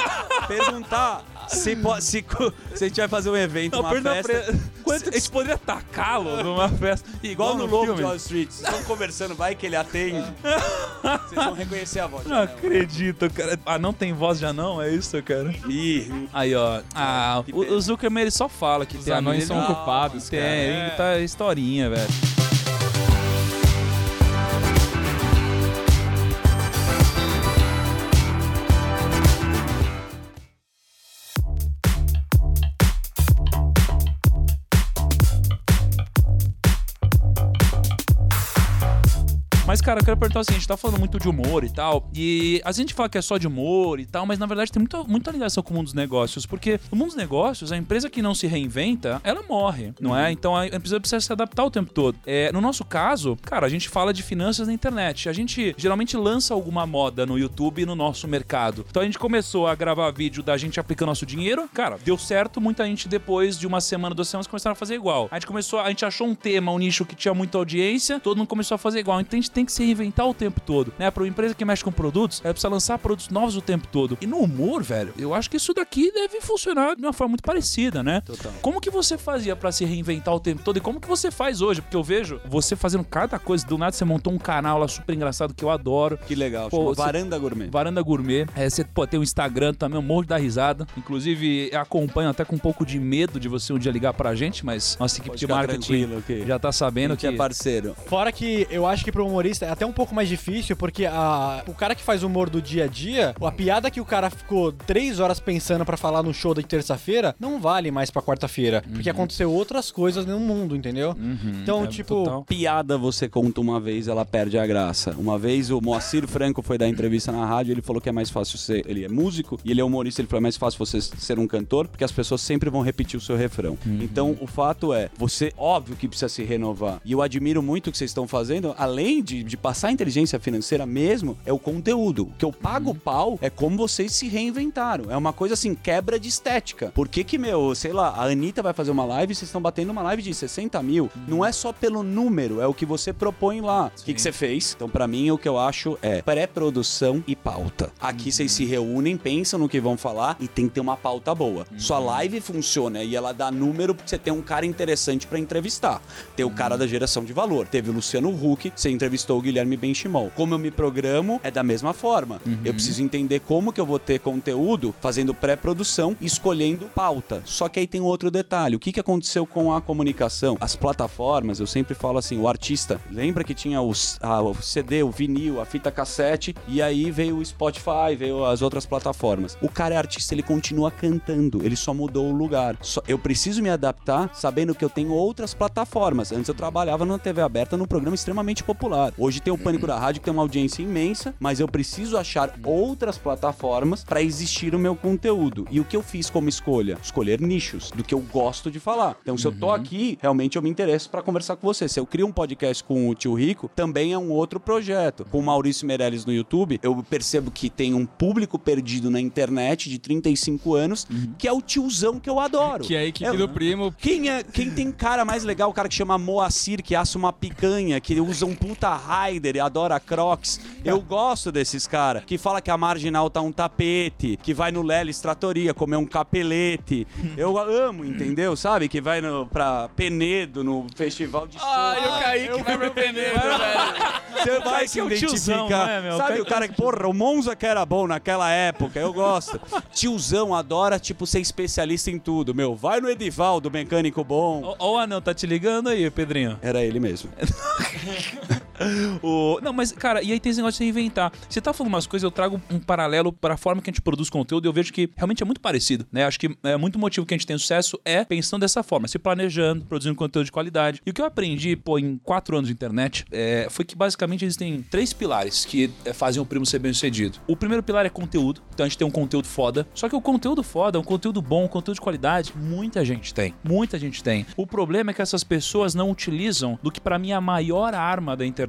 perguntar se, po- se, se a gente vai fazer um evento, Não, uma festa. pra ele. Quanto A gente poderia atacá-lo [laughs] numa festa. Igual no no Lobo de Wall Street. Vocês estão conversando, vai que ele atende. Vocês vão reconhecer a voz. Não anão. acredito, cara. Ah, não tem voz de anão? É isso, cara? Ih, Aí, ó. Ah, o, o Zuckerman ele só fala que Os tem anões amigo, são não- culpados, Tem, cara. ele tá historinha, velho. Mas, cara, eu quero perguntar assim, a gente tá falando muito de humor e tal, e a gente fala que é só de humor e tal, mas na verdade tem muita, muita ligação com o mundo dos negócios, porque no mundo dos negócios, a empresa que não se reinventa, ela morre, não é? Então a empresa precisa se adaptar o tempo todo. É, no nosso caso, cara, a gente fala de finanças na internet. A gente geralmente lança alguma moda no YouTube no nosso mercado. Então a gente começou a gravar vídeo da gente aplicando nosso dinheiro, cara, deu certo, muita gente depois de uma semana, duas semanas começaram a fazer igual. A gente começou, a gente achou um tema, um nicho que tinha muita audiência, todo mundo começou a fazer igual. Então a gente tem que se reinventar o tempo todo, né? Para uma empresa que mexe com produtos, ela precisa lançar produtos novos o tempo todo. E no humor, velho, eu acho que isso daqui deve funcionar de uma forma muito parecida, né? Total. Como que você fazia pra se reinventar o tempo todo e como que você faz hoje? Porque eu vejo você fazendo cada coisa, do nada você montou um canal lá super engraçado que eu adoro. que legal. Pô, chama você- Varanda Gourmet. Varanda Gourmet. É, você pô, tem o Instagram também, um monte da risada. Inclusive, acompanho até com um pouco de medo de você um dia ligar pra gente, mas nossa equipe Pode de marketing que já tá sabendo que que. é parceiro. Fora que eu acho que pro humorista é até um pouco mais difícil, porque a, o cara que faz humor do dia a dia, a piada que o cara ficou três horas pensando pra falar no show de terça-feira, não vale mais pra quarta-feira. Porque aconteceu outras coisas no mundo, entendeu? Uhum, Então, é, tipo, total. Piada você conta uma vez, ela perde a graça. Uma vez o Moacir Franco foi dar entrevista na rádio, ele falou que é mais fácil ser. Ele é músico e ele é humorista, ele falou: é mais fácil você ser um cantor, porque as pessoas sempre vão repetir o seu refrão. Então o fato é, você, óbvio que precisa se renovar. E eu admiro muito o que vocês estão fazendo, além de, de passar inteligência financeira mesmo, é o conteúdo. O que eu pago pau é como vocês se reinventaram. É uma coisa assim, quebra de estética. Por que que, meu, sei lá, a Anitta vai fazer uma live e vocês estão batendo uma live de 60 mil? Não é só pelo número, é o que você propõe lá. O que, que você fez? Então, pra mim, o que eu acho é pré-produção e pauta. Aqui vocês se reúnem, pensam no que vão falar e tem que ter uma pauta boa. Sua live funciona e ela dá número porque você tem um cara interessante pra entrevistar. Tem o cara da geração de valor. Teve o Luciano Huck, você entrevistou o Guilherme Benchimol. Como eu me programo, é da mesma forma. Eu preciso entender como que eu vou ter conteúdo fazendo pré-produção e escolhendo pauta. Só que aí tem um outro detalhe. O que, que aconteceu com a comunicação? As plataformas, eu sempre falo assim, o artista, lembra que tinha os, a- o CD, o vinil, a fita cassete, e aí veio o Spotify, veio as outras plataformas. O cara é artista, ele continua cantando, ele só mudou o lugar. Só- eu preciso me adaptar sabendo que eu tenho outras plataformas. Antes eu trabalhava na TV aberta num programa extremamente popular. Hoje tem o Pânico da Rádio que tem uma audiência imensa, mas eu preciso achar outras plataformas para existir o meu conteúdo. E o que eu fiz como escolha? Escolher nichos do que eu gosto de falar. Então, se eu tô aqui, realmente eu me interesso para conversar com você. Se eu crio um podcast com o Tio Rico, também é um outro projeto. Com o Maurício Meirelles no YouTube, eu percebo que tem um público perdido na internet de 35 anos, que é o tiozão que eu adoro. Que é a equipe É- do primo. quem, é, quem tem cara mais legal? O cara que chama Moacir, que assa uma picanha, que usa um puta Raider e adora Crocs. Eu gosto desses caras. Que fala que a marginal tá um tapete, que vai no Lelis Tratoria comer um capelete. [laughs] Eu amo, entendeu? Sabe? Que vai no, pra Penedo, no festival de som. Ai, o Kaique vai pro Penedo, velho. Você vai se é o tiozão, identificar. né, meu? Sabe Kaique o cara que, porra, o Monza que era bom naquela época, eu gosto. [laughs] Tiozão adora, tipo, ser especialista em tudo, meu. Vai no Edivaldo, mecânico bom. Ó, ó o anão, tá te ligando aí, Pedrinho. Era ele mesmo. [laughs] [laughs] O... Não, mas, cara, e aí tem esse negócio de reinventar. Você tá falando umas coisas, eu trago um paralelo para a forma que a gente produz conteúdo e eu vejo que realmente é muito parecido, né? Acho que é muito motivo que a gente tem sucesso é pensando dessa forma, se planejando, produzindo conteúdo de qualidade. E o que eu aprendi, pô, em quatro anos de internet, é, foi que basicamente existem três pilares que é, fazem o primo ser bem sucedido. O primeiro pilar é conteúdo, então a gente tem um conteúdo foda. Só que o conteúdo foda, um conteúdo bom, um conteúdo de qualidade, muita gente tem. Muita gente tem. O problema é que essas pessoas não utilizam do que pra mim é a maior arma da internet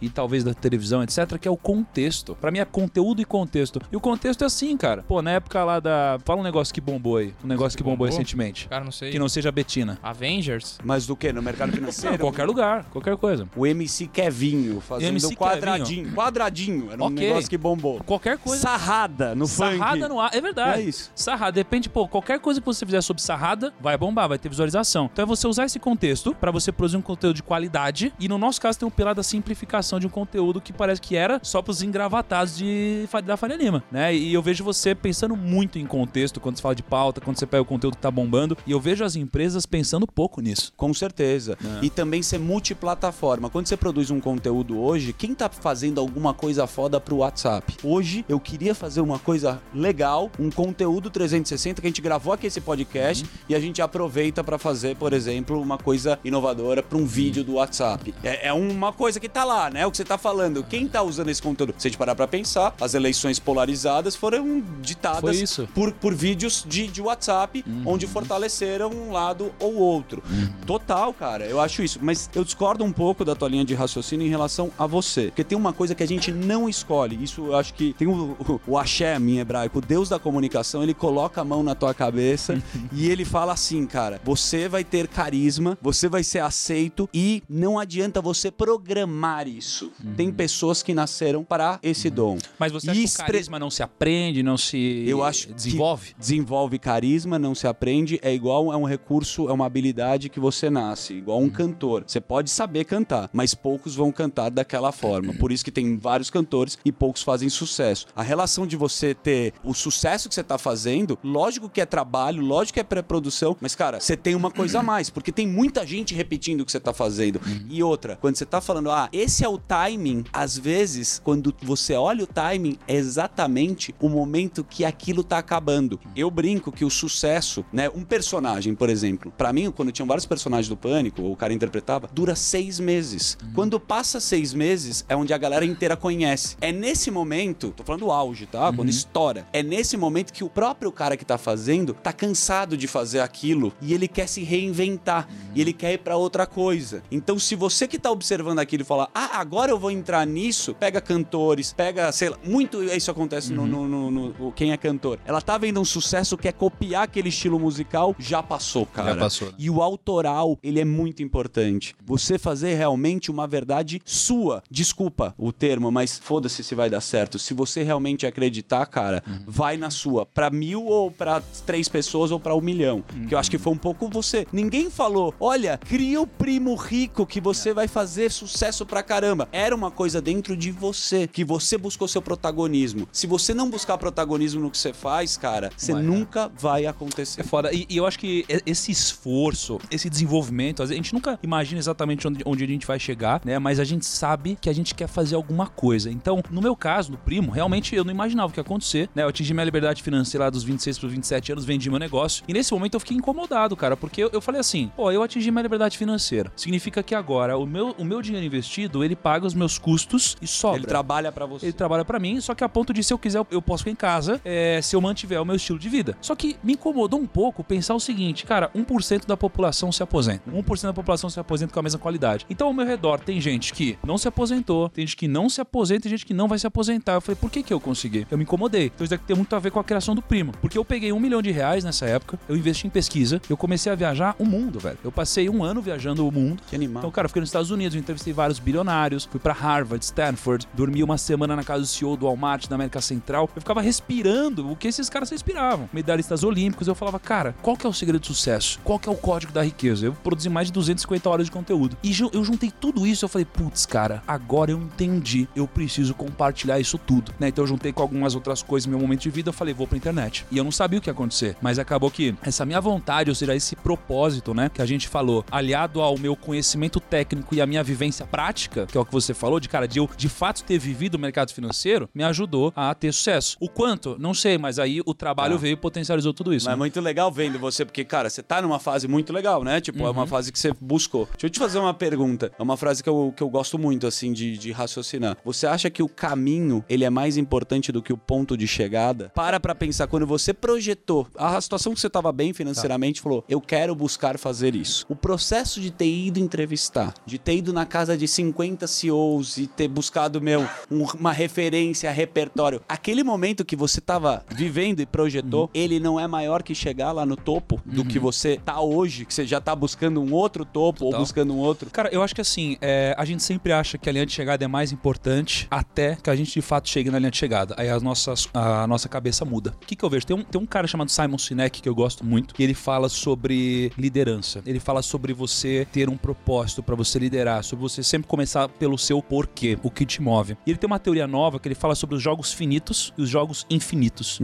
e talvez da televisão, etc, que é o contexto. Pra mim é conteúdo e contexto. E o contexto é assim, cara. Pô, na época lá da, fala um negócio que bombou aí, um negócio que bombou, bombou? recentemente. Cara, não sei. Que não seja Betina. Avengers? Mas do que? No mercado Não, financeiro? [laughs] qualquer lugar, qualquer coisa. O MC Kevinho fazendo MC quadradinho. Quadradinho. Era um Ok. negócio que bombou. Qualquer coisa. Sarrada no Sarrada funk. no ar, é verdade. É isso. Sarrada, depende, pô, qualquer coisa que você fizer sobre sarrada vai bombar, vai ter visualização. Então é você usar esse contexto pra você produzir um conteúdo de qualidade e no nosso caso tem um pilar da simplificação de um conteúdo que parece que era só pros engravatados de, da Faria Lima, né? E eu vejo você pensando muito em contexto quando você fala de pauta, quando você pega o conteúdo que tá bombando e eu vejo as empresas pensando pouco nisso. Com certeza. É. E também ser multiplataforma. Quando você produz um conteúdo hoje, quem tá fazendo alguma coisa foda pro WhatsApp? Hoje eu queria fazer uma coisa legal, um conteúdo 360 que a gente gravou aqui esse podcast Uhum. e a gente aproveita pra fazer, por exemplo, uma coisa inovadora pra um vídeo do WhatsApp. É, é uma coisa que tá lá, né? O que você tá falando. Quem tá usando esse conteúdo? Se a gente parar pra pensar, as eleições polarizadas foram ditadas. Uhum. Por, por vídeos de, de WhatsApp, onde fortaleceram um lado ou outro. Total, cara, eu acho isso. Mas eu discordo um pouco da tua linha de raciocínio em relação a você. Porque tem uma coisa que a gente não escolhe. Isso eu acho que tem o, o, o axé em hebraico, o Deus da comunicação, ele coloca a mão na tua cabeça [laughs] e ele fala assim, cara, você vai ter carisma, você vai ser aceito e não adianta você programar isso. Tem pessoas que nasceram para esse dom. Mas você E acha que expre- carisma não se aprende, não se Eu acho que desenvolve? desenvolve carisma, não se aprende, é igual é um recurso, é uma habilidade que você nasce, igual um cantor. Você pode saber cantar, mas poucos vão cantar daquela forma. Por isso que tem vários cantores e poucos fazem sucesso. A relação de você ter o sucesso que você tá fazendo, lógico que é trabalho, lógico que é pré-produção, mas cara, você tem uma coisa a mais, porque tem muita gente repetindo o que você tá fazendo. E outra, quando você tá falando, ah, esse é o timing, às vezes, quando você olha o timing, é exatamente o momento que aquilo tá acabando. Eu brinco que o sucesso, né? Um personagem, por exemplo, pra mim, quando tinham vários personagens do Pânico, o cara interpretava, dura seis meses. Quando passa seis meses, é onde a galera inteira conhece. É nesse momento, tô falando do auge, tá? Quando estoura. É nesse momento que o próprio cara que tá fazendo tá cansado de fazer aquilo e ele quer se reinventar. E ele quer ir pra outra coisa. Então, se você que tá observando aquilo falar, ah, agora eu vou entrar nisso, pega cantores, pega, sei lá, muito isso acontece no, no, no- no- o quem é cantor. Ela tá vendo um sucesso, quer copiar aquele estilo musical, já passou, cara. passou, né? E o autoral, ele é muito importante. Você fazer realmente uma verdade sua. Desculpa o termo, mas foda-se se vai dar certo. Se você realmente acreditar, cara, vai na sua. Pra mil ou pra três pessoas ou pra um milhão. Que eu acho que foi um pouco você. Ninguém falou, olha, cria o primo rico que você vai fazer sucesso pra caramba. Era uma coisa dentro de você, que você buscou seu protagonismo. Se você não buscar protagonismo no que você faz, cara, você Vai, nunca vai acontecer. É foda. E, e eu acho que esse esforço, esse desenvolvimento, a gente nunca imagina exatamente onde, onde a gente vai chegar, né? Mas a gente sabe que a gente quer fazer alguma coisa. Então, no meu caso, no primo, realmente eu não imaginava o que ia acontecer, né? Eu atingi minha liberdade financeira dos 26 para 27 anos, vendi meu negócio. E nesse momento eu fiquei incomodado, cara, porque eu, eu falei assim: pô, eu atingi minha liberdade financeira. Significa que agora o meu, o meu dinheiro investido investido, ele paga os meus custos e sobra. Ele trabalha pra você. Ele trabalha pra mim, só que a ponto de se eu quiser, eu- posso ficar em casa é, se eu mantiver o meu estilo de vida. Só que me incomodou um pouco pensar o seguinte, cara, 1% da população se aposenta. 1% da população se aposenta com a mesma qualidade. Então, ao meu redor, tem gente que não se aposentou, tem gente que não se aposenta, tem gente que não vai se aposentar. Eu falei, por que que eu consegui? Eu me incomodei. Então, isso deve ter muito a ver com a criação do primo. Porque eu peguei um milhão de reais nessa época, eu investi em pesquisa, eu comecei a viajar o mundo, velho. Eu passei um ano viajando o mundo. Que animal. Então, cara, eu fiquei nos Estados Unidos, eu entrevistei vários bilionários, fui pra Harvard, Stanford, dormi uma semana na casa do CEO do Walmart da América Central. Eu ficava respirando o que esses caras respiravam. Medalhistas olímpicos, eu falava, cara, qual que é o segredo do sucesso? Qual que é o código da riqueza? Eu produzi mais de 250 horas de conteúdo. E eu juntei tudo isso, eu falei, putz, cara, agora eu entendi, eu preciso compartilhar isso tudo, né? Então eu juntei com algumas outras coisas no meu momento de vida, eu falei, vou pra internet. E eu não sabia o que ia acontecer, mas acabou que essa minha vontade, ou seja, esse propósito, né, que a gente falou, aliado ao meu conhecimento técnico e a minha vivência prática, que é o que você falou, de cara, de eu de fato ter vivido o mercado financeiro, me ajudou a ter sucesso. O quanto? Não sei, mas aí o trabalho Tá. veio e potencializou tudo isso. Mas é né? muito legal vendo você, porque, cara, você tá numa fase muito legal, né? Tipo, é Uhum. uma fase que você buscou. Deixa eu te fazer uma pergunta. É uma frase que eu, que eu gosto muito, assim, de, de raciocinar. Você acha que o caminho, ele é mais importante do que o ponto de chegada? Para pra pensar, quando você projetou a situação que você tava bem financeiramente, falou, eu quero buscar fazer isso. O processo de ter ido entrevistar, de ter ido na casa de 50 CEOs e ter buscado, meu, um- uma referência, repertório. Aquele momento que você tava vivendo e projetou, Uhum. ele não é maior que chegar lá no topo do que você tá hoje, que você já tá buscando um outro topo ou Total. buscando um outro. Cara, eu acho que assim, é, a gente sempre acha que a linha de chegada é mais importante até que a gente de fato chegue na linha de chegada. Aí as nossas, a nossa cabeça muda. O que, que eu vejo? Tem um, tem um cara chamado Simon Sinek que eu gosto muito, que ele fala sobre liderança. Ele fala sobre você ter um propósito pra você liderar, sobre você sempre começar pelo seu porquê, o que te move. E ele tem uma teoria nova que ele fala sobre os jogos finitos e os jogos infinitos.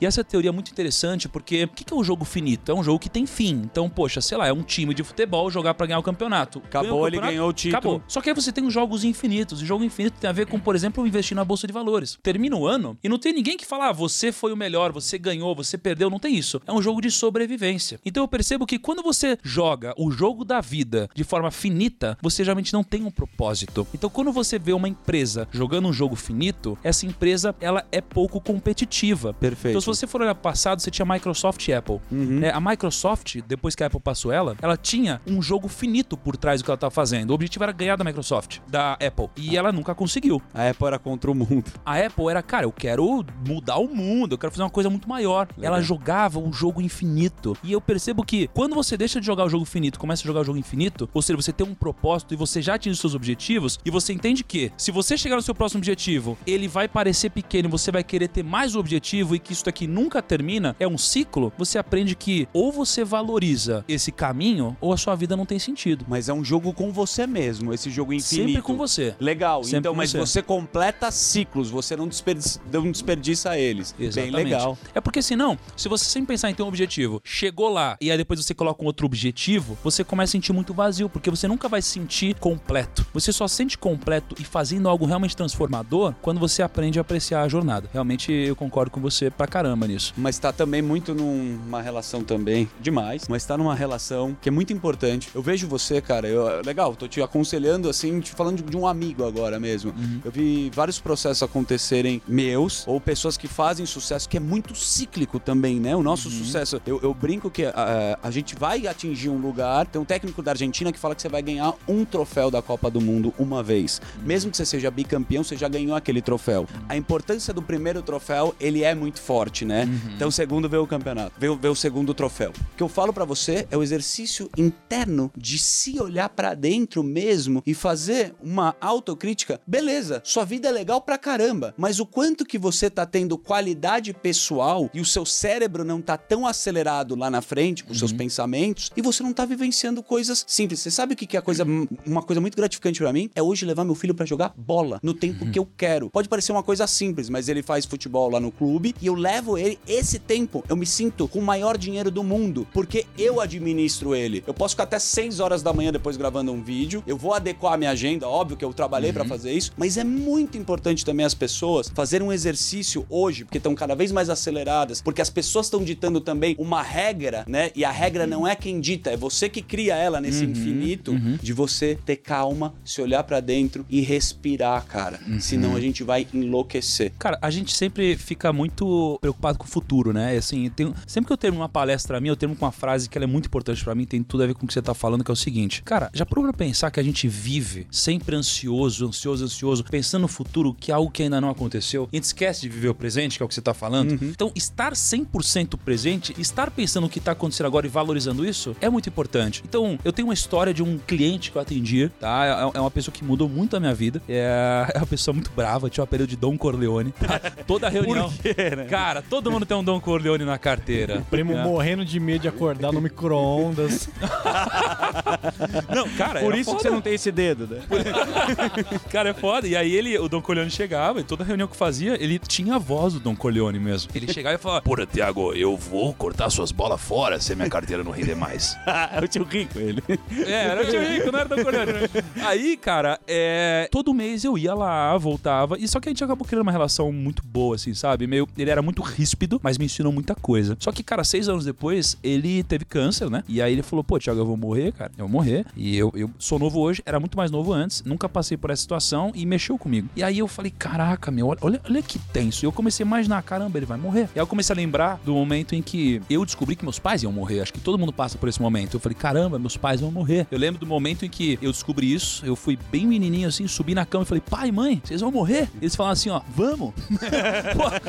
E essa teoria é muito interessante porque o que é um jogo finito? É um jogo que tem fim. Então, poxa, sei lá, é um time de futebol jogar pra ganhar o campeonato. Acabou, Ganhou o ele campeonato, ganhou o título. Acabou. Só que aí você tem os jogos infinitos. E jogo infinito tem a ver com, por exemplo, investir na bolsa de valores. Termina o ano e não tem ninguém que fala, ah, você foi o melhor, você ganhou, você perdeu. Não tem isso. É um jogo de sobrevivência. Então eu percebo que quando você joga o jogo da vida de forma finita, você geralmente não tem um propósito. Então quando você vê uma empresa jogando um jogo finito, essa empresa ela é pouco competitiva. Perfeito. Então, se você for olhar passado, você tinha Microsoft e Apple. É, a Microsoft, depois que a Apple passou ela, ela tinha um jogo finito por trás do que ela tava fazendo. O objetivo era ganhar da Microsoft, da Apple. E ela nunca conseguiu. A Apple era contra o mundo. A Apple era, cara, eu quero mudar o mundo, eu quero fazer uma coisa muito maior. Ela jogava um jogo infinito. E eu percebo que quando você deixa de jogar o jogo finito, começa a jogar o jogo infinito, ou seja, você tem um propósito e você já atinge seus objetivos, e você entende que se você chegar no seu próximo objetivo, ele vai parecer pequeno você vai querer ter mais o objetivo e que isso daqui nunca termina, é um ciclo, você aprende que ou você valoriza esse caminho ou a sua vida não tem sentido. Mas é um jogo com você mesmo, esse jogo infinito. Sempre com você. Legal, Sempre então, mas você. você completa ciclos, você não desperdiça, não desperdiça eles. Exatamente. Bem legal. É porque senão, se você sempre pensar em ter um objetivo, chegou lá e aí depois você coloca um outro objetivo, você começa a sentir muito vazio, porque você nunca vai se sentir completo. Você só se sente completo e fazendo algo realmente transformador quando você aprende a apreciar a jornada. Realmente eu concordo com você pra caramba nisso. Mas tá também muito numa relação também, demais, mas tá numa relação que é muito importante. Eu vejo você, cara, eu, legal, tô te aconselhando assim, te falando de, de um amigo agora mesmo. Eu vi vários processos acontecerem meus, ou pessoas que fazem sucesso, que é muito cíclico também, né? O nosso sucesso, eu, eu brinco que a, a gente vai atingir um lugar, tem um técnico da Argentina que fala que você vai ganhar um troféu da Copa do Mundo uma vez. Mesmo que você seja bicampeão, você já ganhou aquele troféu. A importância do primeiro troféu, ele é muito forte, né? Então o segundo vê o campeonato, vê, o- vê o segundo troféu. O que eu falo pra você é o exercício interno de se olhar pra dentro mesmo e fazer uma autocrítica. Beleza, sua vida é legal pra caramba, mas o quanto que você tá tendo qualidade pessoal e o seu cérebro não tá tão acelerado lá na frente com seus pensamentos e você não tá vivenciando coisas simples. Você sabe o que que é coisa, uma coisa muito gratificante pra mim? É hoje levar meu filho pra jogar bola no tempo que eu quero. Pode parecer uma coisa simples, mas ele faz futebol lá no clube e eu levo ele esse tempo. Eu me sinto com o maior dinheiro do mundo, porque eu administro ele. Eu posso ficar até 6 horas da manhã depois gravando um vídeo. Eu vou adequar a minha agenda, óbvio que eu trabalhei pra fazer isso, mas é muito importante também as pessoas fazerem um exercício hoje, porque estão cada vez mais aceleradas, porque as pessoas estão ditando também uma regra, né? E a regra não é quem dita, é você que cria ela nesse infinito de você ter calma se olhar pra dentro e respirar, cara. Senão a gente vai enlouquecer. Cara, a gente sempre fica muito preocupado com o futuro, né? Assim, tem- sempre que eu termino uma palestra minha, eu termino com uma frase que ela é muito importante pra mim, tem tudo a ver com o que você tá falando, que é o seguinte. Cara, já parou pra pensar que a gente vive sempre ansioso, ansioso, ansioso, pensando no futuro, que é algo que ainda não aconteceu? E a gente esquece de viver o presente, que é o que você tá falando. Então, estar 100% presente, estar pensando no que tá acontecendo agora e valorizando isso, é muito importante. Então, eu tenho uma história de um cliente que eu atendi, tá? É- É uma pessoa que mudou muito a minha vida. É é uma pessoa muito brava, tinha o apelido de Dom Corleone. tá? [laughs] Toda reunião. Cara, todo mundo tem um Dom Corleone na carteira. Primo É. morrendo de medo de acordar no micro-ondas. [laughs] Não, cara, Por era isso que foda. você não tem esse dedo, né? [laughs] Cara, é foda. E aí ele, o Don Corleone chegava e toda reunião que fazia, ele tinha a voz do Don Corleone mesmo. Ele chegava e falava: Porra, Tiago, eu vou cortar suas bolas fora se a minha carteira não render mais. é o tio rico, ele. É, era o tio Rico, não era Don Corleone. Aí, cara, é, todo mês eu ia lá, voltava, e só que a gente acabou criando uma relação muito boa, assim, sabe? Meio, ele era muito ríspido, mas me ensinou muita coisa. Só que, cara, seis anos depois, ele teve câncer, né? E aí ele falou, pô, Thiago, eu vou morrer, cara. Eu vou morrer. E eu, eu sou novo hoje, era muito mais novo antes, nunca passei por essa situação e mexeu comigo. E aí eu falei, caraca, meu, olha, olha, que tenso. E eu comecei a imaginar, caramba, ele vai morrer. E aí eu comecei a lembrar do momento em que eu descobri que meus pais iam morrer. Acho que todo mundo passa por esse momento. Eu falei, caramba, meus pais vão morrer. Eu lembro do momento em que eu descobri isso. Eu fui bem menininho assim, subi na cama e falei, pai, mãe, vocês vão morrer? Eles falaram assim, ó, vamos. [laughs] porra,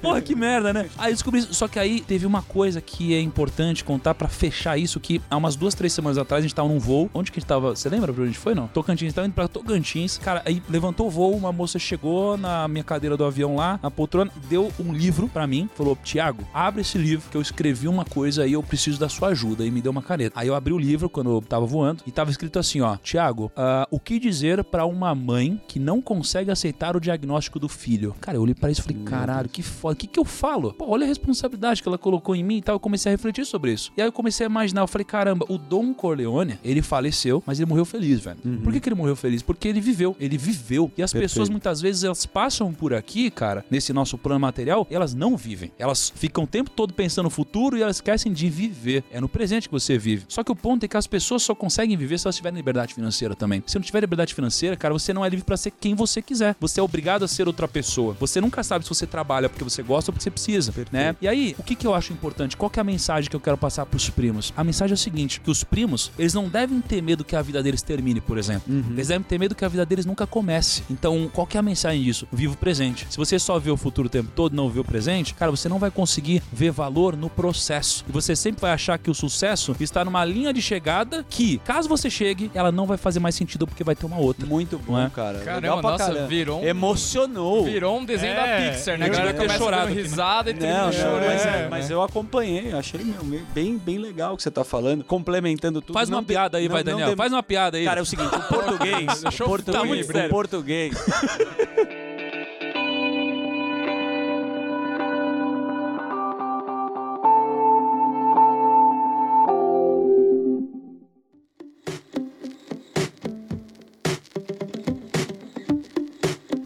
porra, que merda, né? Aí descobri isso. Só que aí teve uma coisa que é importante contar pra fechar isso, que há umas duas, três semanas atrás a gente tava num voo. Onde que a gente tava? Você lembra pra onde a gente foi, não? Tocantins. Tava indo pra Tocantins. Cara, aí levantou o voo, uma moça chegou na minha cadeira do avião lá, na poltrona, deu um livro pra mim, falou, Tiago, abre esse livro que eu escrevi uma coisa aí, eu preciso da sua ajuda. E me deu uma caneta. Aí eu abri o livro quando eu tava voando e tava escrito assim, ó, Tiago, ah, o que dizer pra uma mãe que não consegue aceitar o diagnóstico do filho? Cara, eu olhei pra isso e falei, caralho, que foda, o que que eu falo? Pô, olha a responsabilidade que ela colocou em mim e tal. Eu comecei a refletir sobre isso. E aí eu comecei a imaginar, eu falei, caramba, o Dom Corleone, ele faleceu, mas ele morreu feliz, velho. Por que, que ele morreu feliz? Porque ele viveu, ele viveu. E as pessoas muitas vezes elas passam por aqui, cara, nesse nosso plano material, e elas não vivem. Elas ficam o tempo todo pensando no futuro e elas esquecem de viver. É no presente que você vive. Só que o ponto é que as pessoas só conseguem viver se elas tiverem liberdade financeira também. Se não tiver liberdade financeira, cara, você não é livre pra ser quem você quiser. Você é obrigado a ser outra pessoa. Você nunca sabe se você trabalha porque você gosta ou porque você precisa, né? E aí, o que, que eu acho importante? Qual que é a mensagem que eu quero passar pros primos? A mensagem é o seguinte, que os primos, eles não devem ter medo que a vida deles termine, por exemplo. Eles devem ter medo que a vida deles nunca comece. Então, qual que é a mensagem disso? Viva o presente. Se você só vê o futuro o tempo todo, não vê o presente, cara, você não vai conseguir ver valor no processo. E você sempre vai achar que o sucesso está numa linha de chegada que, caso você chegue, ela não vai fazer mais sentido porque vai ter uma outra. Muito bom, Não é? cara. Caramba, Legal pra nossa, caramba. virou um- Emocionou. Virou um desenho É, da Pixar, né? eu A galera começa chorado né? risada e termina Não, chorando. mas, É. é, mas eu acompanhei, achei meu, bem, bem legal o que você tá falando, complementando tudo. Faz uma Não de- piada aí, não- vai, não Daniel. de- Faz uma piada aí. Cara, é o seguinte, o português, [laughs] o português, tá o português.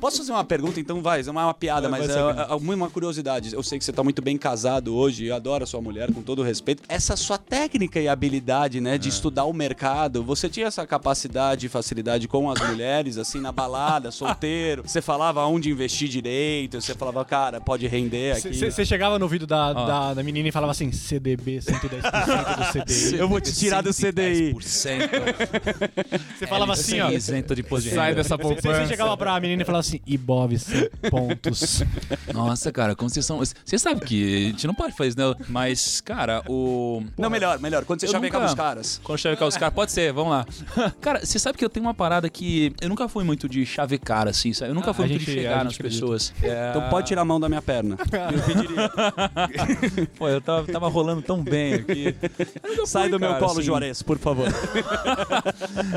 Posso fazer uma pergunta, então vai, é uma piada, Vai, mas vai é, ser. é uma curiosidade. Eu sei que você tá muito bem casado hoje, adora a sua mulher, com todo respeito. Essa sua técnica e habilidade, né, de estudar o mercado, você tinha essa capacidade e facilidade com as mulheres, assim, na balada, [laughs] solteiro? Você falava onde investir direito, você falava, cara, pode render aqui. Você chegava no ouvido da, Ó. da, da menina e falava assim, CDB, 110% do CDI. [laughs] Eu vou te tirar do CDI. 110%. Você falava assim, ó. Isento de imposto de Sai dessa Você, você poupança. chegava pra menina e falava assim, Ibov 100 pontos. [laughs] Nossa, cara, como vocês são. Você sabe que a gente não pode fazer isso, né? Mas, cara, o. Não, melhor, melhor. Quando você Eu chavecava nunca- os caras. Quando chavecar os caras, pode ser, vamos lá. [laughs] Cara, você sabe que eu tenho uma parada que. Eu nunca fui muito de chavecar, assim, sabe? Eu nunca Ah, fui a muito de gente- a chegar nas acredita. pessoas. É... [laughs] Então pode tirar a mão da minha perna. Eu pediria. Pô, eu tava, tava rolando tão bem aqui. Sai fui, do meu cara, colo, assim. Juarez, por favor.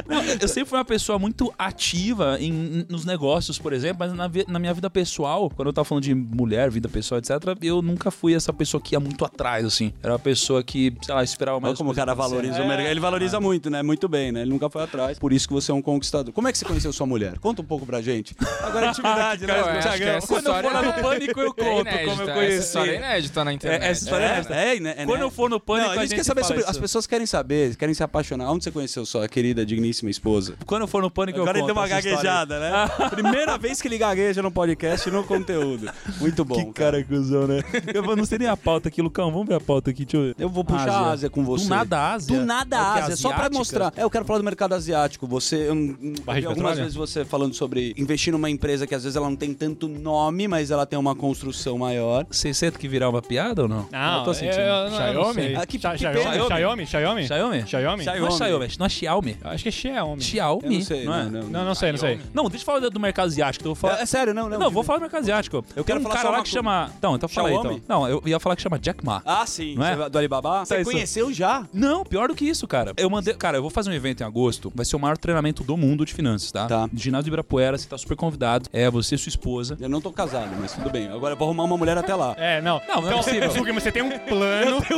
Não, eu sempre fui uma pessoa muito ativa em, nos negócios, por exemplo. Exemplo, mas na, na minha vida pessoal, quando eu tava falando de mulher, vida pessoal, etc., eu nunca fui essa pessoa que ia muito atrás, assim. Era uma pessoa que, sei lá, esperava mais. Olha como o cara acontecerem. valoriza o mercado. Ele valoriza muito, né? Muito bem, né? Ele nunca foi atrás. Por isso que você é um conquistador. Como é que você conheceu sua mulher? Conta um pouco pra gente. Agora é [laughs] intimidade, né? Pô, eu acho que essa Quando eu for lá no história Pânico, eu é conto inédita, como eu Essa conheci. história é inédita na internet. É, essa história é inédita. É, é, né? Quando eu for no Pânico, Não, a gente quer saber sobre. isso. As pessoas querem saber, querem se apaixonar. Onde você conheceu sua querida, digníssima esposa? Quando eu for no Pânico, Agora eu ele conto deu uma essa história aí. gaguejada, né? [laughs] Primeira vez que ele gagueja no podcast e no conteúdo. Muito bom. Que cara cuzão, né? Eu não sei nem a pauta aqui, Lucão. Vamos ver a pauta aqui, deixa eu ver. Eu vou puxar a Ásia com você. Do nada a Ásia? Do nada É a que, Ásia, só pra mostrar. É, eu quero falar do mercado asiático. Você, eu, eu algumas vezes você falando sobre investir numa empresa que às vezes ela não tem tanto nome, mas ela tem uma construção maior. Vocês sentem que virar uma piada ou não? Não, eu tô sentindo. eu- não Xiaomi? Ah, que- Xiaomi? Xiaomi? Xiaomi? Xiaomi? Xiaomi? Não é Xiaomi, não é Xiaomi. Acho que é Xiaomi. Xiaomi? Não não é? não, não. Não, não sei, não sei. Não, deixa eu falar do mercado asiático. Eu vou falar... É, é sério, não, não. Não, vou falar do mercado asiático. Eu quero quero um falar cara lá que chama... Não, então fala aí, então. Não, eu ia falar que chama Jack Ma. Ah, sim. Não é? Do Alibaba? Você isso. conheceu já? Não, pior do que isso, cara. Eu mandei. Cara, eu vou fazer um evento em agosto. Vai ser o maior treinamento do mundo de finanças, tá? Tá. Ginásio de Ibirapuera, você tá super convidado. É você e sua esposa. Eu não tô casado, mas tudo bem. Agora eu vou arrumar uma mulher até lá. É, não. Não, não é então, possível. Sugima, você tem um plano. [laughs]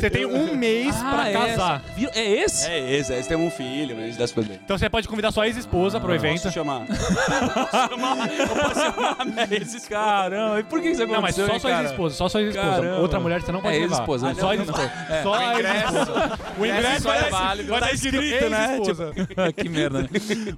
Você tem um mês pra é casar. essa. É esse? É esse, esse tem um filho, mas dá bem. Então você pode convidar sua ex-esposa pro evento. Posso chamar? [laughs] Posso chamar? Ex [laughs] Caramba, e por que isso aconteceu? Não, mas só hein, sua ex-esposa, só sua ex-esposa. Caramba. Outra mulher você não pode É, levar. ex-esposa, Ah, né? Só Não, ex-esposa. É. Só a ex-esposa. O ingresso só é vai- válido. Vai Tá estar escrito, né? ex-esposa. [laughs] que merda, né?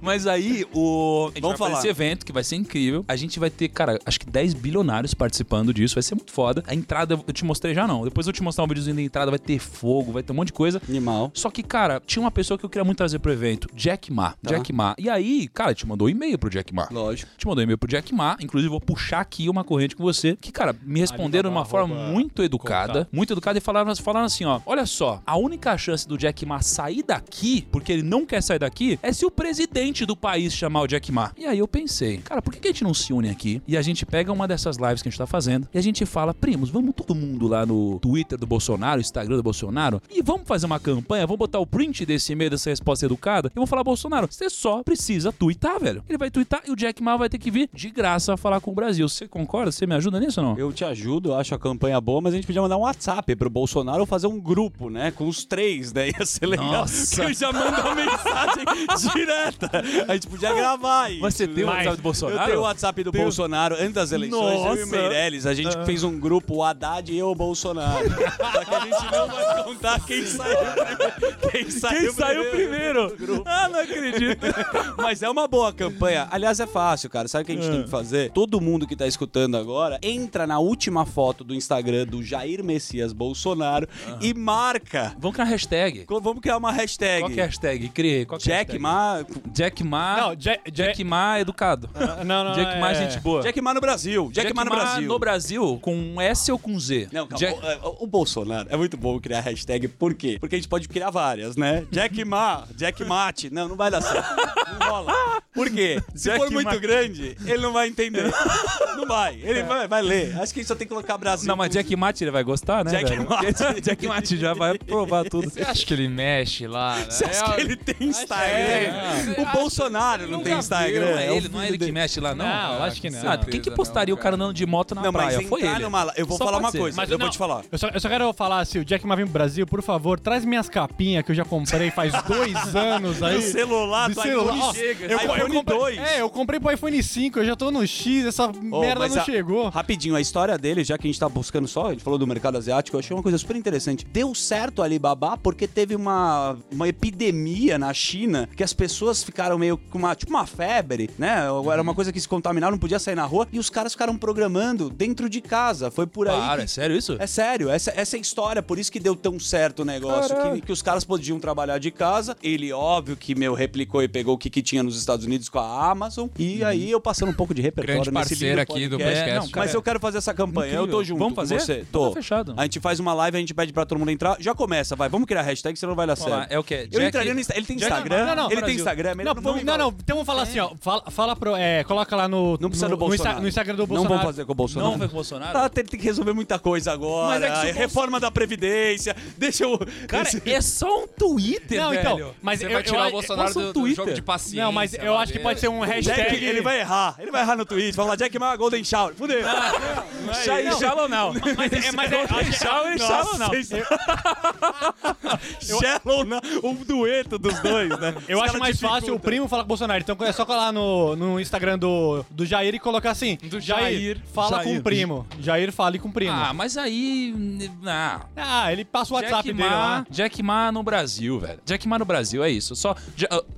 Mas aí, o. A gente Vamos vai fazer falar. esse evento que vai ser incrível. A gente vai ter, cara, acho que 10 bilionários participando disso. Vai ser muito foda. A entrada eu te mostrei já não. Depois eu te mostrar um videozinho da entrada. Vai ter fogo, vai ter um monte de coisa. Animal. Só que, cara, tinha uma pessoa que eu queria muito trazer pro evento, Jack Ma. Tá. Jack Ma. E aí, cara, te mandou um e-mail pro Jack Ma. Lógico. Te mandou e-mail pro Jack Ma. Inclusive, vou puxar aqui uma corrente com você. Que, cara, me responderam de uma forma muito educada. contato. Muito educada e falaram, falaram assim: ó. Olha só, a única chance do Jack Ma sair daqui, porque ele não quer sair daqui, é se o presidente do país chamar o Jack Ma. E aí eu pensei, cara, por que que a gente não se une aqui e a gente pega uma dessas lives que a gente tá fazendo e a gente fala, primos, vamos todo mundo lá no Twitter do Bolsonaro, Instagram do Bolsonaro e vamos fazer uma campanha, vamos botar o print desse e-mail, dessa resposta educada e vamos falar, Bolsonaro, você só precisa twittar, velho. Ele vai twittar e o Jack Ma vai ter que vir de graça falar com o Brasil. Você concorda? Você me ajuda nisso ou não? Eu te ajudo, eu acho a campanha boa, mas a gente podia mandar um WhatsApp pro Bolsonaro ou fazer um grupo, né? Com os três, né? Ia ser legal. Nossa. Que eu já mando uma mensagem [laughs] direta. A gente podia gravar isso. Mas você tem o Mas WhatsApp do Bolsonaro? Eu tenho o WhatsApp do Bolsonaro antes das eleições. Eu e o Nossa. Meirelles, a gente fez um grupo, o Haddad e eu, o Bolsonaro. Só que a gente não vai contar quem saiu primeiro. Quem saiu, Quem saiu primeiro? Ah, não acredito. Mas é uma boa campanha. Aliás, é fácil, cara. Sabe o que a gente tem que fazer? Todo mundo que tá escutando agora, entra na última foto do Instagram do Jair Messias Bolsonaro e marca. Vamos criar hashtag. Co- Vamos criar uma hashtag. Qual que é a hashtag? Criei. Qual que é a Jack hashtag? Ma. Jack Ma. Não, Jack, Jack Ma educado. Não, não, Jack Ma é- gente boa. Jack Ma no Brasil. Jack, Ma no Brasil. no Brasil com um S ou com Z? Não, calma. Jack- O, o- o Bolsonaro é muito bom criar hashtag. Por quê? Porque a gente pode criar várias, né? Jack Ma, Jack Mate. Não, não vai dar certo. Não rola. Por quê? Se Jack for muito Ma- grande, ele não vai entender. [laughs] Não vai. Ele vai, vai ler. Acho que a gente só tem que colocar Brasil. Não, mas Jack Mate ele vai gostar, né? Jack? Mate. [laughs] Jack Mate já vai provar tudo. Você acha que ele mexe lá? né? Você acha que ele tem Instagram? é. O Bolsonaro não tem Instagram. Não é o ele, não é ele que mexe lá, não? Não, acho que não. Ah, quem que postaria o cara andando de moto na Não, praia? Foi ele. numa- Eu vou Só falar uma ser. coisa. Mas eu não, vou te falar. Eu só, eu só quero falar, se o Jack Ma vir pro Brasil, por favor, traz minhas capinhas que eu já comprei faz [laughs] dois anos aí. Do celular, Do celular. Ó, chega. Eu, eu iPhone comprei, 2. É, eu comprei pro iPhone 5, eu já tô no X, essa Ô, merda não a- chegou. Rapidinho, a história dele, já que a gente tá buscando só, a gente falou do mercado asiático, eu achei uma coisa super interessante. Deu certo a Alibaba porque teve uma, uma epidemia na China que as pessoas ficaram meio com uma, tipo uma febre, né? Era uma coisa que se contaminava, não podia sair na rua, e os caras ficaram programando dentro de casa. Foi por aí. Para, que- é sério isso? É sério, essa, essa é a história, por isso que deu tão certo o negócio, que, que os caras podiam trabalhar de casa. Ele, óbvio, que meu replicou e pegou o que, que tinha nos Estados Unidos com a Amazon. E aí eu passando um pouco de repertório Grande nesse parceiro aqui do podcast. É, não, cara, Mas eu quero fazer essa campanha, eu tô Incrível. junto Vamos com fazer? você. Então Tô. tá fechado. A gente faz uma live, a gente pede pra todo mundo entrar. Já começa, vai. Vamos criar hashtag, senão não vai dar lá, certo. é o quê? Eu Jack- entraria no Insta- Ele tem Jack- Instagram? Não, não, ele Brasil. tem Instagram? Não, vamos, não, não, então vamos falar assim, ó. Fala, fala pro. É, coloca lá no. Não precisa no, do Bolsonaro. No Instagram do Não Bolsonaro. vamos fazer com o Bolsonaro. Não foi com o Bolsonaro? Tá, tem, tem que resolver muita coisa agora. Mas é Reforma da Previdência. Deixa eu. Cara, esse- é só um Twitter, Não, velho. então. Mas Você eu, vai tirar eu- o Bolsonaro do, um jogo de paciência. Não, mas eu acho que pode ser um Jack, hashtag. ele vai, errar. Ele vai errar no tweet, vai falar Jack Ma, Golden Shower. Fudeu. Jair Shallow não. Mas é, mas é, Golden Shower e Shallow não. Shallow, não. um dueto dos dois, né? Eu acho mais fácil o primo falar com o Bolsonaro. Então é só colar no, no Instagram do, do Jair e colocar assim: Do Jair, Jair. fala com o primo. Jair fale com o primo. Ah, mas aí. Ah, Ah, ele passa o WhatsApp Jack dele Ma, lá. Jack Ma no Brasil, velho. Jack Ma no Brasil, é isso. Só,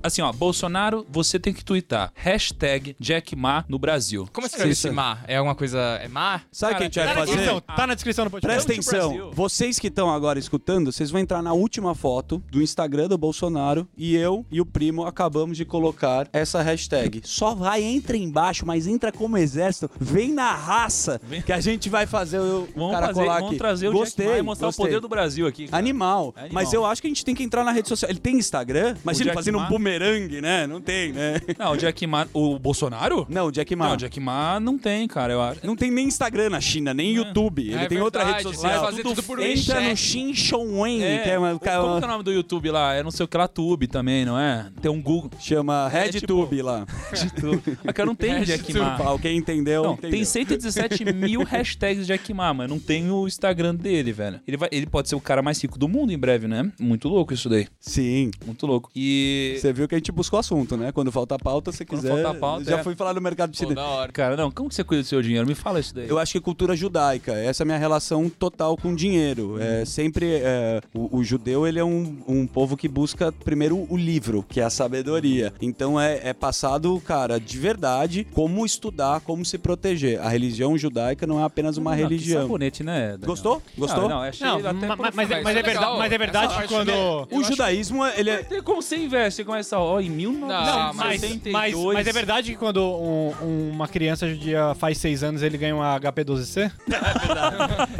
assim, ó, Bolsonaro, você tem que twittar. Hashtag Jack Ma no Brasil. Como escreve Sim, esse sim. mar? É alguma coisa. É mar? Sabe o que a gente vai Tá na fazer? descrição, tá na descrição do podcast. Presta atenção, vocês que estão agora escutando, vocês vão entrar na última foto do Instagram do Bolsonaro e eu e o primo acabamos de colocar essa hashtag. Só vai, entra embaixo, mas entra como exército, vem na raça que a gente vai fazer o Vamos, cara fazer, colar aqui. trazer o gostei, Jack Ma e mostrar gostei. o poder do Brasil aqui. Animal. Animal. Mas eu acho que a gente tem que entrar na rede social. Ele tem Instagram? Imagina ele Jack fazendo Ma? um bumerangue, né? Não tem, né? Não, o Jack Ma. O Bolsonaro? Não, o Jack Ma. Não, o Jack Ma não tem, cara, eu acho. Não tem nem Instagram na China, nem YouTube. Ele É tem outra rede verdade, social. vai fazer tudo por Entra no. Xin Wen, É, que é uma, como que é o nome do YouTube lá? É não sei o que lá, Tube também, não é? Tem um Google. chama É, RedTube tipo, lá. [laughs] Ah, cara, não tem Jack Ma. Ah, Quem entendeu, Não, entendeu. tem 117 [laughs] mil hashtags Jack Ma, mas não tem o Instagram dele, velho. Ele, vai, ele pode ser o cara mais rico do mundo em breve, né? Muito louco isso daí. Sim. Muito louco. E. Você viu que a gente buscou assunto, né? Quando falta pauta, se Quando quiser. falta pauta, já é. fui falar no mercado Pô, chinês. da hora. Cara, não, como que você cuida do seu dinheiro? Me fala isso daí. Eu acho que cultura judaica, essa é a minha relação total com dinheiro. É sempre é, o, o judeu ele é um, um povo que busca primeiro o livro, que é a sabedoria. Então é, é passado, cara, de verdade, como estudar, como se proteger. A religião judaica não é apenas uma Não, que religião. sabonete, né? Daniel? Gostou? Gostou? Não, achei mas, é- mas, é é verdade, mas é verdade Essa que quando. é- O judaísmo, ele é. Como você investe? Você começa, ó, em Não, Não, mas, 1962. mas, mas é verdade que quando um- uma criança judia faz seis anos ele ganha uma HP12C? [laughs]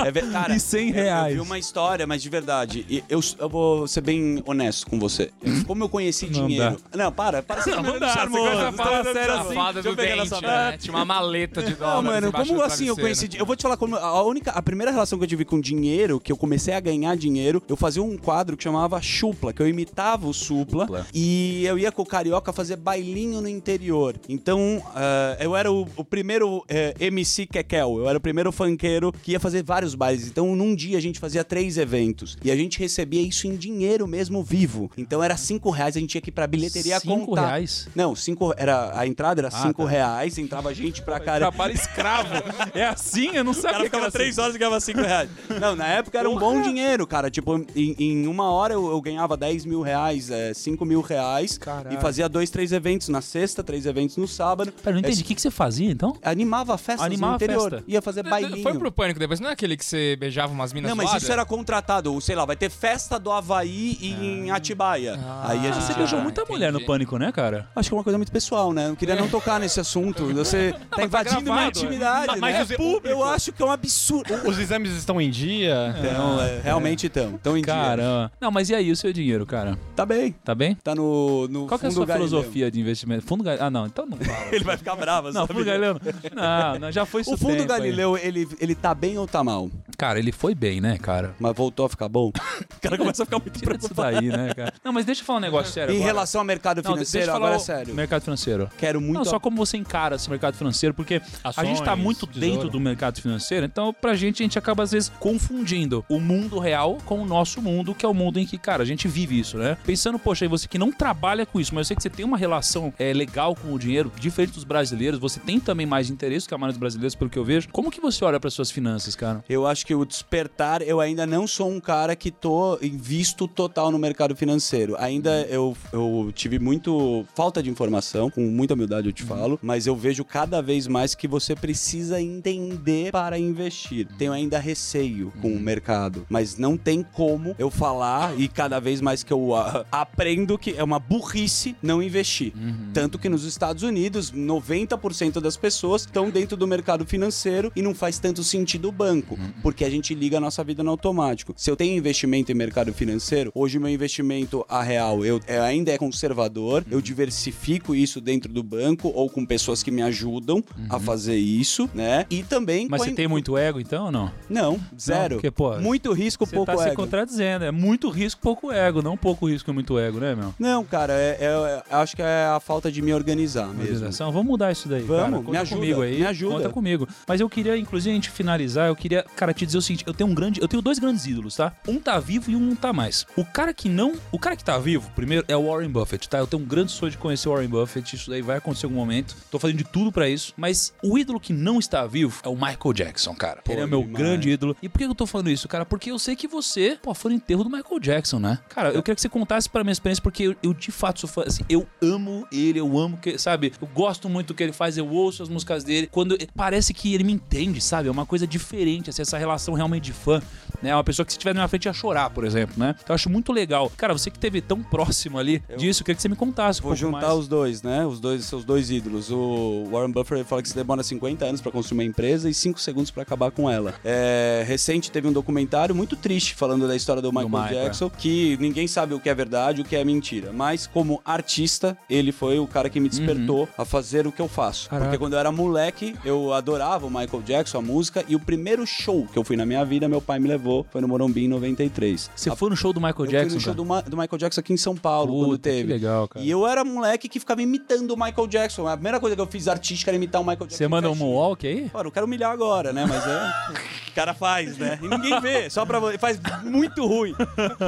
É ver- cara, E 100 eu- reais. Eu vi uma história, mas de verdade. Eu, eu vou ser bem honesto com você. Como eu conheci Não dinheiro. Não, para, para. Não olhando dá, você começa a falar sério assim. Eu do dente, né? Tinha uma maleta de Não, dólares mano, embaixo como do assim eu conheci. Eu vou te falar como. A única. A primeira relação que eu tive com dinheiro, que eu comecei a ganhar dinheiro, eu fazia um quadro que chamava Chupla, que eu imitava o Supla. Supla. E eu ia com o carioca fazer bailinho no interior. Então, ah, eu era o, o primeiro eh, MC Kekel, eu era o primeiro funkeiro que ia fazer vários bailes. Então, num dia a gente fazia três eventos. E a gente recebia isso em dinheiro mesmo vivo. Então era cinco reais, a gente tinha que ir pra bilheteria Cinco contar. reais? Não, cinco. Era, a entrada era Ah, cinco tá. reais, entrava gente pra [laughs] caramba. Trabalho escravo. É assim? Eu não O sabia cara que era ficava três assim. horas e ganhava cinco reais. Não, na época era um bom dinheiro, cara. Tipo, em, em uma hora eu, eu ganhava 10 mil reais, é, 5 mil reais. Caralho. E fazia dois, três eventos na sexta, três eventos no sábado. Pera, não entendi. O que, que você fazia, então? Animava festas Animava no interior. festa. Ia fazer bailinho. Foi pro pânico depois, não é aquele que você beijava umas minas Não, mas zoadas? isso era contratado. Sei lá, vai ter festa do Havaí em Atibaia. Aí a Ah, gente. você beijou Ah, muita entendi. mulher no pânico, né, cara? Acho que é uma coisa muito pessoal, né? Eu queria não tocar nesse assunto. [laughs] Você tá mas tá invadindo minha gravado, intimidade. Mas- mas né? os- o- Eu acho que é um absurdo. Os exames estão em dia? Então, é, realmente estão. Estão em dia. Caramba. Não, mas e aí o seu dinheiro, cara? Tá bem. Tá bem? Tá no, no Qual que é a sua filosofia de investimento? Fundo? Ah, não, então não fala. [laughs] Ele vai ficar bravo, Não, sabe? Fundo Galileu. Não, não, já foi isso [laughs] O fundo tempo. Galileu, ele, ele tá bem ou tá mal? Cara, ele foi bem, né, cara? Mas voltou a ficar bom? [laughs] O cara começa a ficar muito preocupado. daí, né, cara? Não, mas deixa eu falar um negócio sério Em agora. relação ao mercado Não, deixa financeiro, eu falar agora é o sério. Mercado financeiro. Quero muito... Não, só como você encara esse mercado financeiro, porque a Ações, gente tá muito tesouro. dentro do mercado financeiro, então pra gente a gente acaba às vezes confundindo o mundo real com o nosso mundo, que é o mundo em que, cara, a gente vive isso, né? Pensando, poxa, aí você que não trabalha com isso, mas eu sei que você tem uma relação é, legal com o dinheiro, diferente dos brasileiros, você tem também mais interesse que a maioria dos brasileiros, pelo que eu vejo. Como que você olha para suas finanças, cara? Eu acho que o despertar, eu ainda não sou um cara que tô invisto total no mercado financeiro. Ainda eu, eu tive muito falta de informação, com muita humildade eu te falo, mas eu vejo cada vez mais que você precisa entender para investir. Tenho ainda receio com o mercado, mas não tem como eu falar e cada vez mais que eu ah, aprendo que é uma burrice não investir. Tanto que nos Estados Unidos, 90% das pessoas estão dentro do mercado financeiro e não faz tanto sentido o banco, porque a gente liga a nossa vida no automático. Se eu tenho investimento em mercado financeiro, hoje meu investimento a real eu, é, ainda é conservador, eu diversifico isso dentro do banco ou com pessoas que me ajudam a fazer isso, né? E também. Mas você in- tem muito ego, então, ou não? Não, zero. porque, pô, muito risco, Você pouco tá se ego. contradizendo. É muito risco, pouco ego. Não pouco risco e muito ego, né, meu? Não, cara, é, é- é- acho que é a falta de me organizar mesmo. Organização. Vamos mudar isso daí, Vamos, cara. me Conta ajuda, comigo aí. me ajuda. Conta comigo. Mas eu queria, inclusive, a gente finalizar, eu queria, cara, te dizer o seguinte, eu tenho um grande, eu tenho dois grandes ídolos, tá? Um tá vivo e um não tá mais. O cara que não, o cara que tá vivo, primeiro é o Warren Buffett, tá? Eu tenho um grande sonho de conhecer o Warren Buffett, isso daí vai acontecer em algum momento. Tô fazendo de tudo pra isso, mas o ídolo que não está vivo é o Michael Jackson, cara. Pô, Ele é meu demais. grande ídolo. E por que eu tô falando isso, cara? Porque eu sei que você, pô, foi no enterro do Michael Jackson, né? Cara, eu queria que você contasse pra minha experiência, porque eu, eu, de fato sou fã, assim, eu amo ele, eu amo que, sabe? Eu gosto muito do que ele faz, eu ouço as músicas dele. Quando parece que ele me entende, sabe? É uma coisa diferente, assim, essa relação realmente de fã, né? Uma pessoa que se estiver na minha frente ia chorar, por exemplo, né? Então eu acho muito legal. Cara, você que teve tão próximo ali disso, eu queria que você me contasse um Vou juntar mais. os dois, né? Os dois, seus dois ídolos. O Warren Buffett fala que se demora 50 anos pra construir uma empresa e 5 segundos pra acabar com ela. É, recente teve um documentário muito triste falando da história do Michael Michael, Jackson, que ninguém sabe o que é verdade, o que é mentira. Mas como artista, ele foi o cara que me despertou a fazer o que eu faço. Caraca. Porque quando eu era moleque, eu adorava o Michael Jackson, a música, e o primeiro show que eu fui na minha vida, meu pai me levou, foi no Morumbi em 93. Você foi no show do Michael eu Jackson, fui no show cara? do, Ma- do Michael Jackson aqui em São Paulo, quando Puta, teve. que legal, cara. E eu era moleque que ficava imitando o Michael Jackson. A primeira coisa que eu fiz artística era imitar o Michael Jackson. Você manda um moonwalk aí? Pô, não quero humilhar agora, né? Mas é. O cara faz, né? E ninguém vê, só pra você. Faz muito ruim.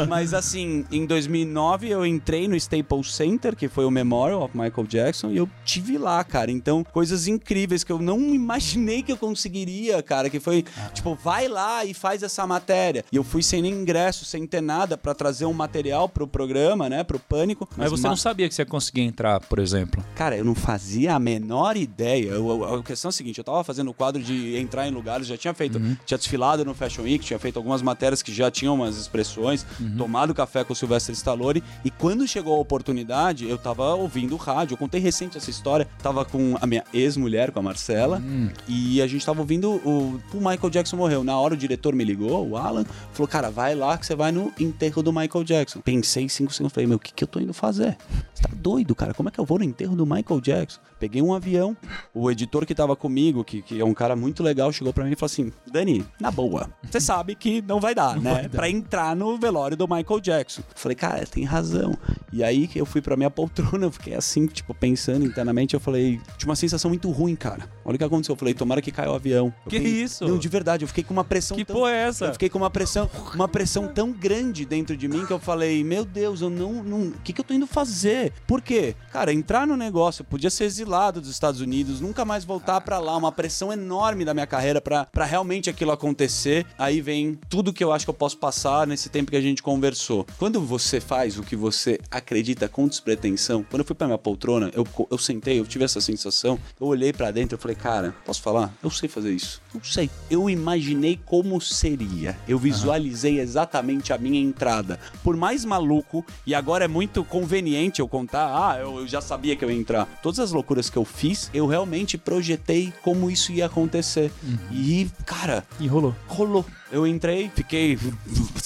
Mas assim, em 2009 eu entrei no Staples Center, que foi o Memorial of Michael Jackson, e eu tive lá, cara. Então, coisas incríveis que eu não [laughs] imaginei que eu conseguiria, cara. Que foi, tipo, vai lá e faz essa matéria. E eu fui sem nem ingresso, sem ter nada, pra trazer um material pro programa, né? Pro Pânico. Mas você ma- não sabia que você ia conseguir entrar, por exemplo. Cara, eu não fazia a menor ideia. Eu- eu- a questão é a seguinte: eu tava fazendo o quadro de entrar em lugares, já tinha feito, tinha desfilado no Fashion Week, tinha feito algumas matérias que já tinham umas expressões, tomado café com o Sylvester Stallone. E quando chegou a oportunidade, eu tava ouvindo rádio. Eu contei recente essa história. Tava com a minha ex-mulher, com a Marcela, e a gente tava ouvindo o. O Michael Jackson morreu. Na hora o diretor me ligou, o Alan, falou: Cara, vai lá que você vai no enterro do Michael Jackson. Pensei cinco segundos, falei: Meu, o que, que eu tô indo fazer? Você tá doido, cara? Como é que eu vou no enterro do Michael Jackson? Peguei um avião, o editor que tava comigo, que, que é um cara muito legal, chegou pra mim e falou assim: Dani, na boa, você sabe que não vai dar, né? Pra entrar no velório do Michael Jackson. Falei, cara, tem razão. E aí que eu fui pra minha poltrona, eu fiquei assim, tipo, pensando internamente, eu falei, tinha uma sensação muito ruim, cara. Olha o que aconteceu. Eu falei, tomara que caia o avião. Eu Que fiquei- isso? Não, de verdade, eu fiquei com uma pressão Que tão... porra é essa? Eu fiquei com uma pressão, uma pressão tão grande dentro de mim que eu falei, meu Deus, eu não, o que que eu tô indo fazer? Por quê? Cara, entrar no negócio, eu podia ser exilado dos Estados Unidos, nunca mais voltar pra lá, uma pressão enorme da minha carreira pra pra realmente aquilo acontecer. Aí vem tudo que eu acho que eu posso passar nesse tempo que a gente conversou. Quando você faz o que você acredita com despretensão, quando eu fui pra minha poltrona, eu, eu sentei, eu tive essa sensação, eu olhei pra dentro e falei, cara, posso falar? Eu sei fazer isso. Não sei. Eu imaginei como seria. Eu visualizei exatamente a minha entrada. Por mais maluco, e agora é muito conveniente eu contar, ah, eu, eu já sabia que eu ia entrar. Todas as loucuras que eu fiz, eu realmente projetei como isso ia acontecer. E, cara, E rolou. rolou. Eu entrei, fiquei.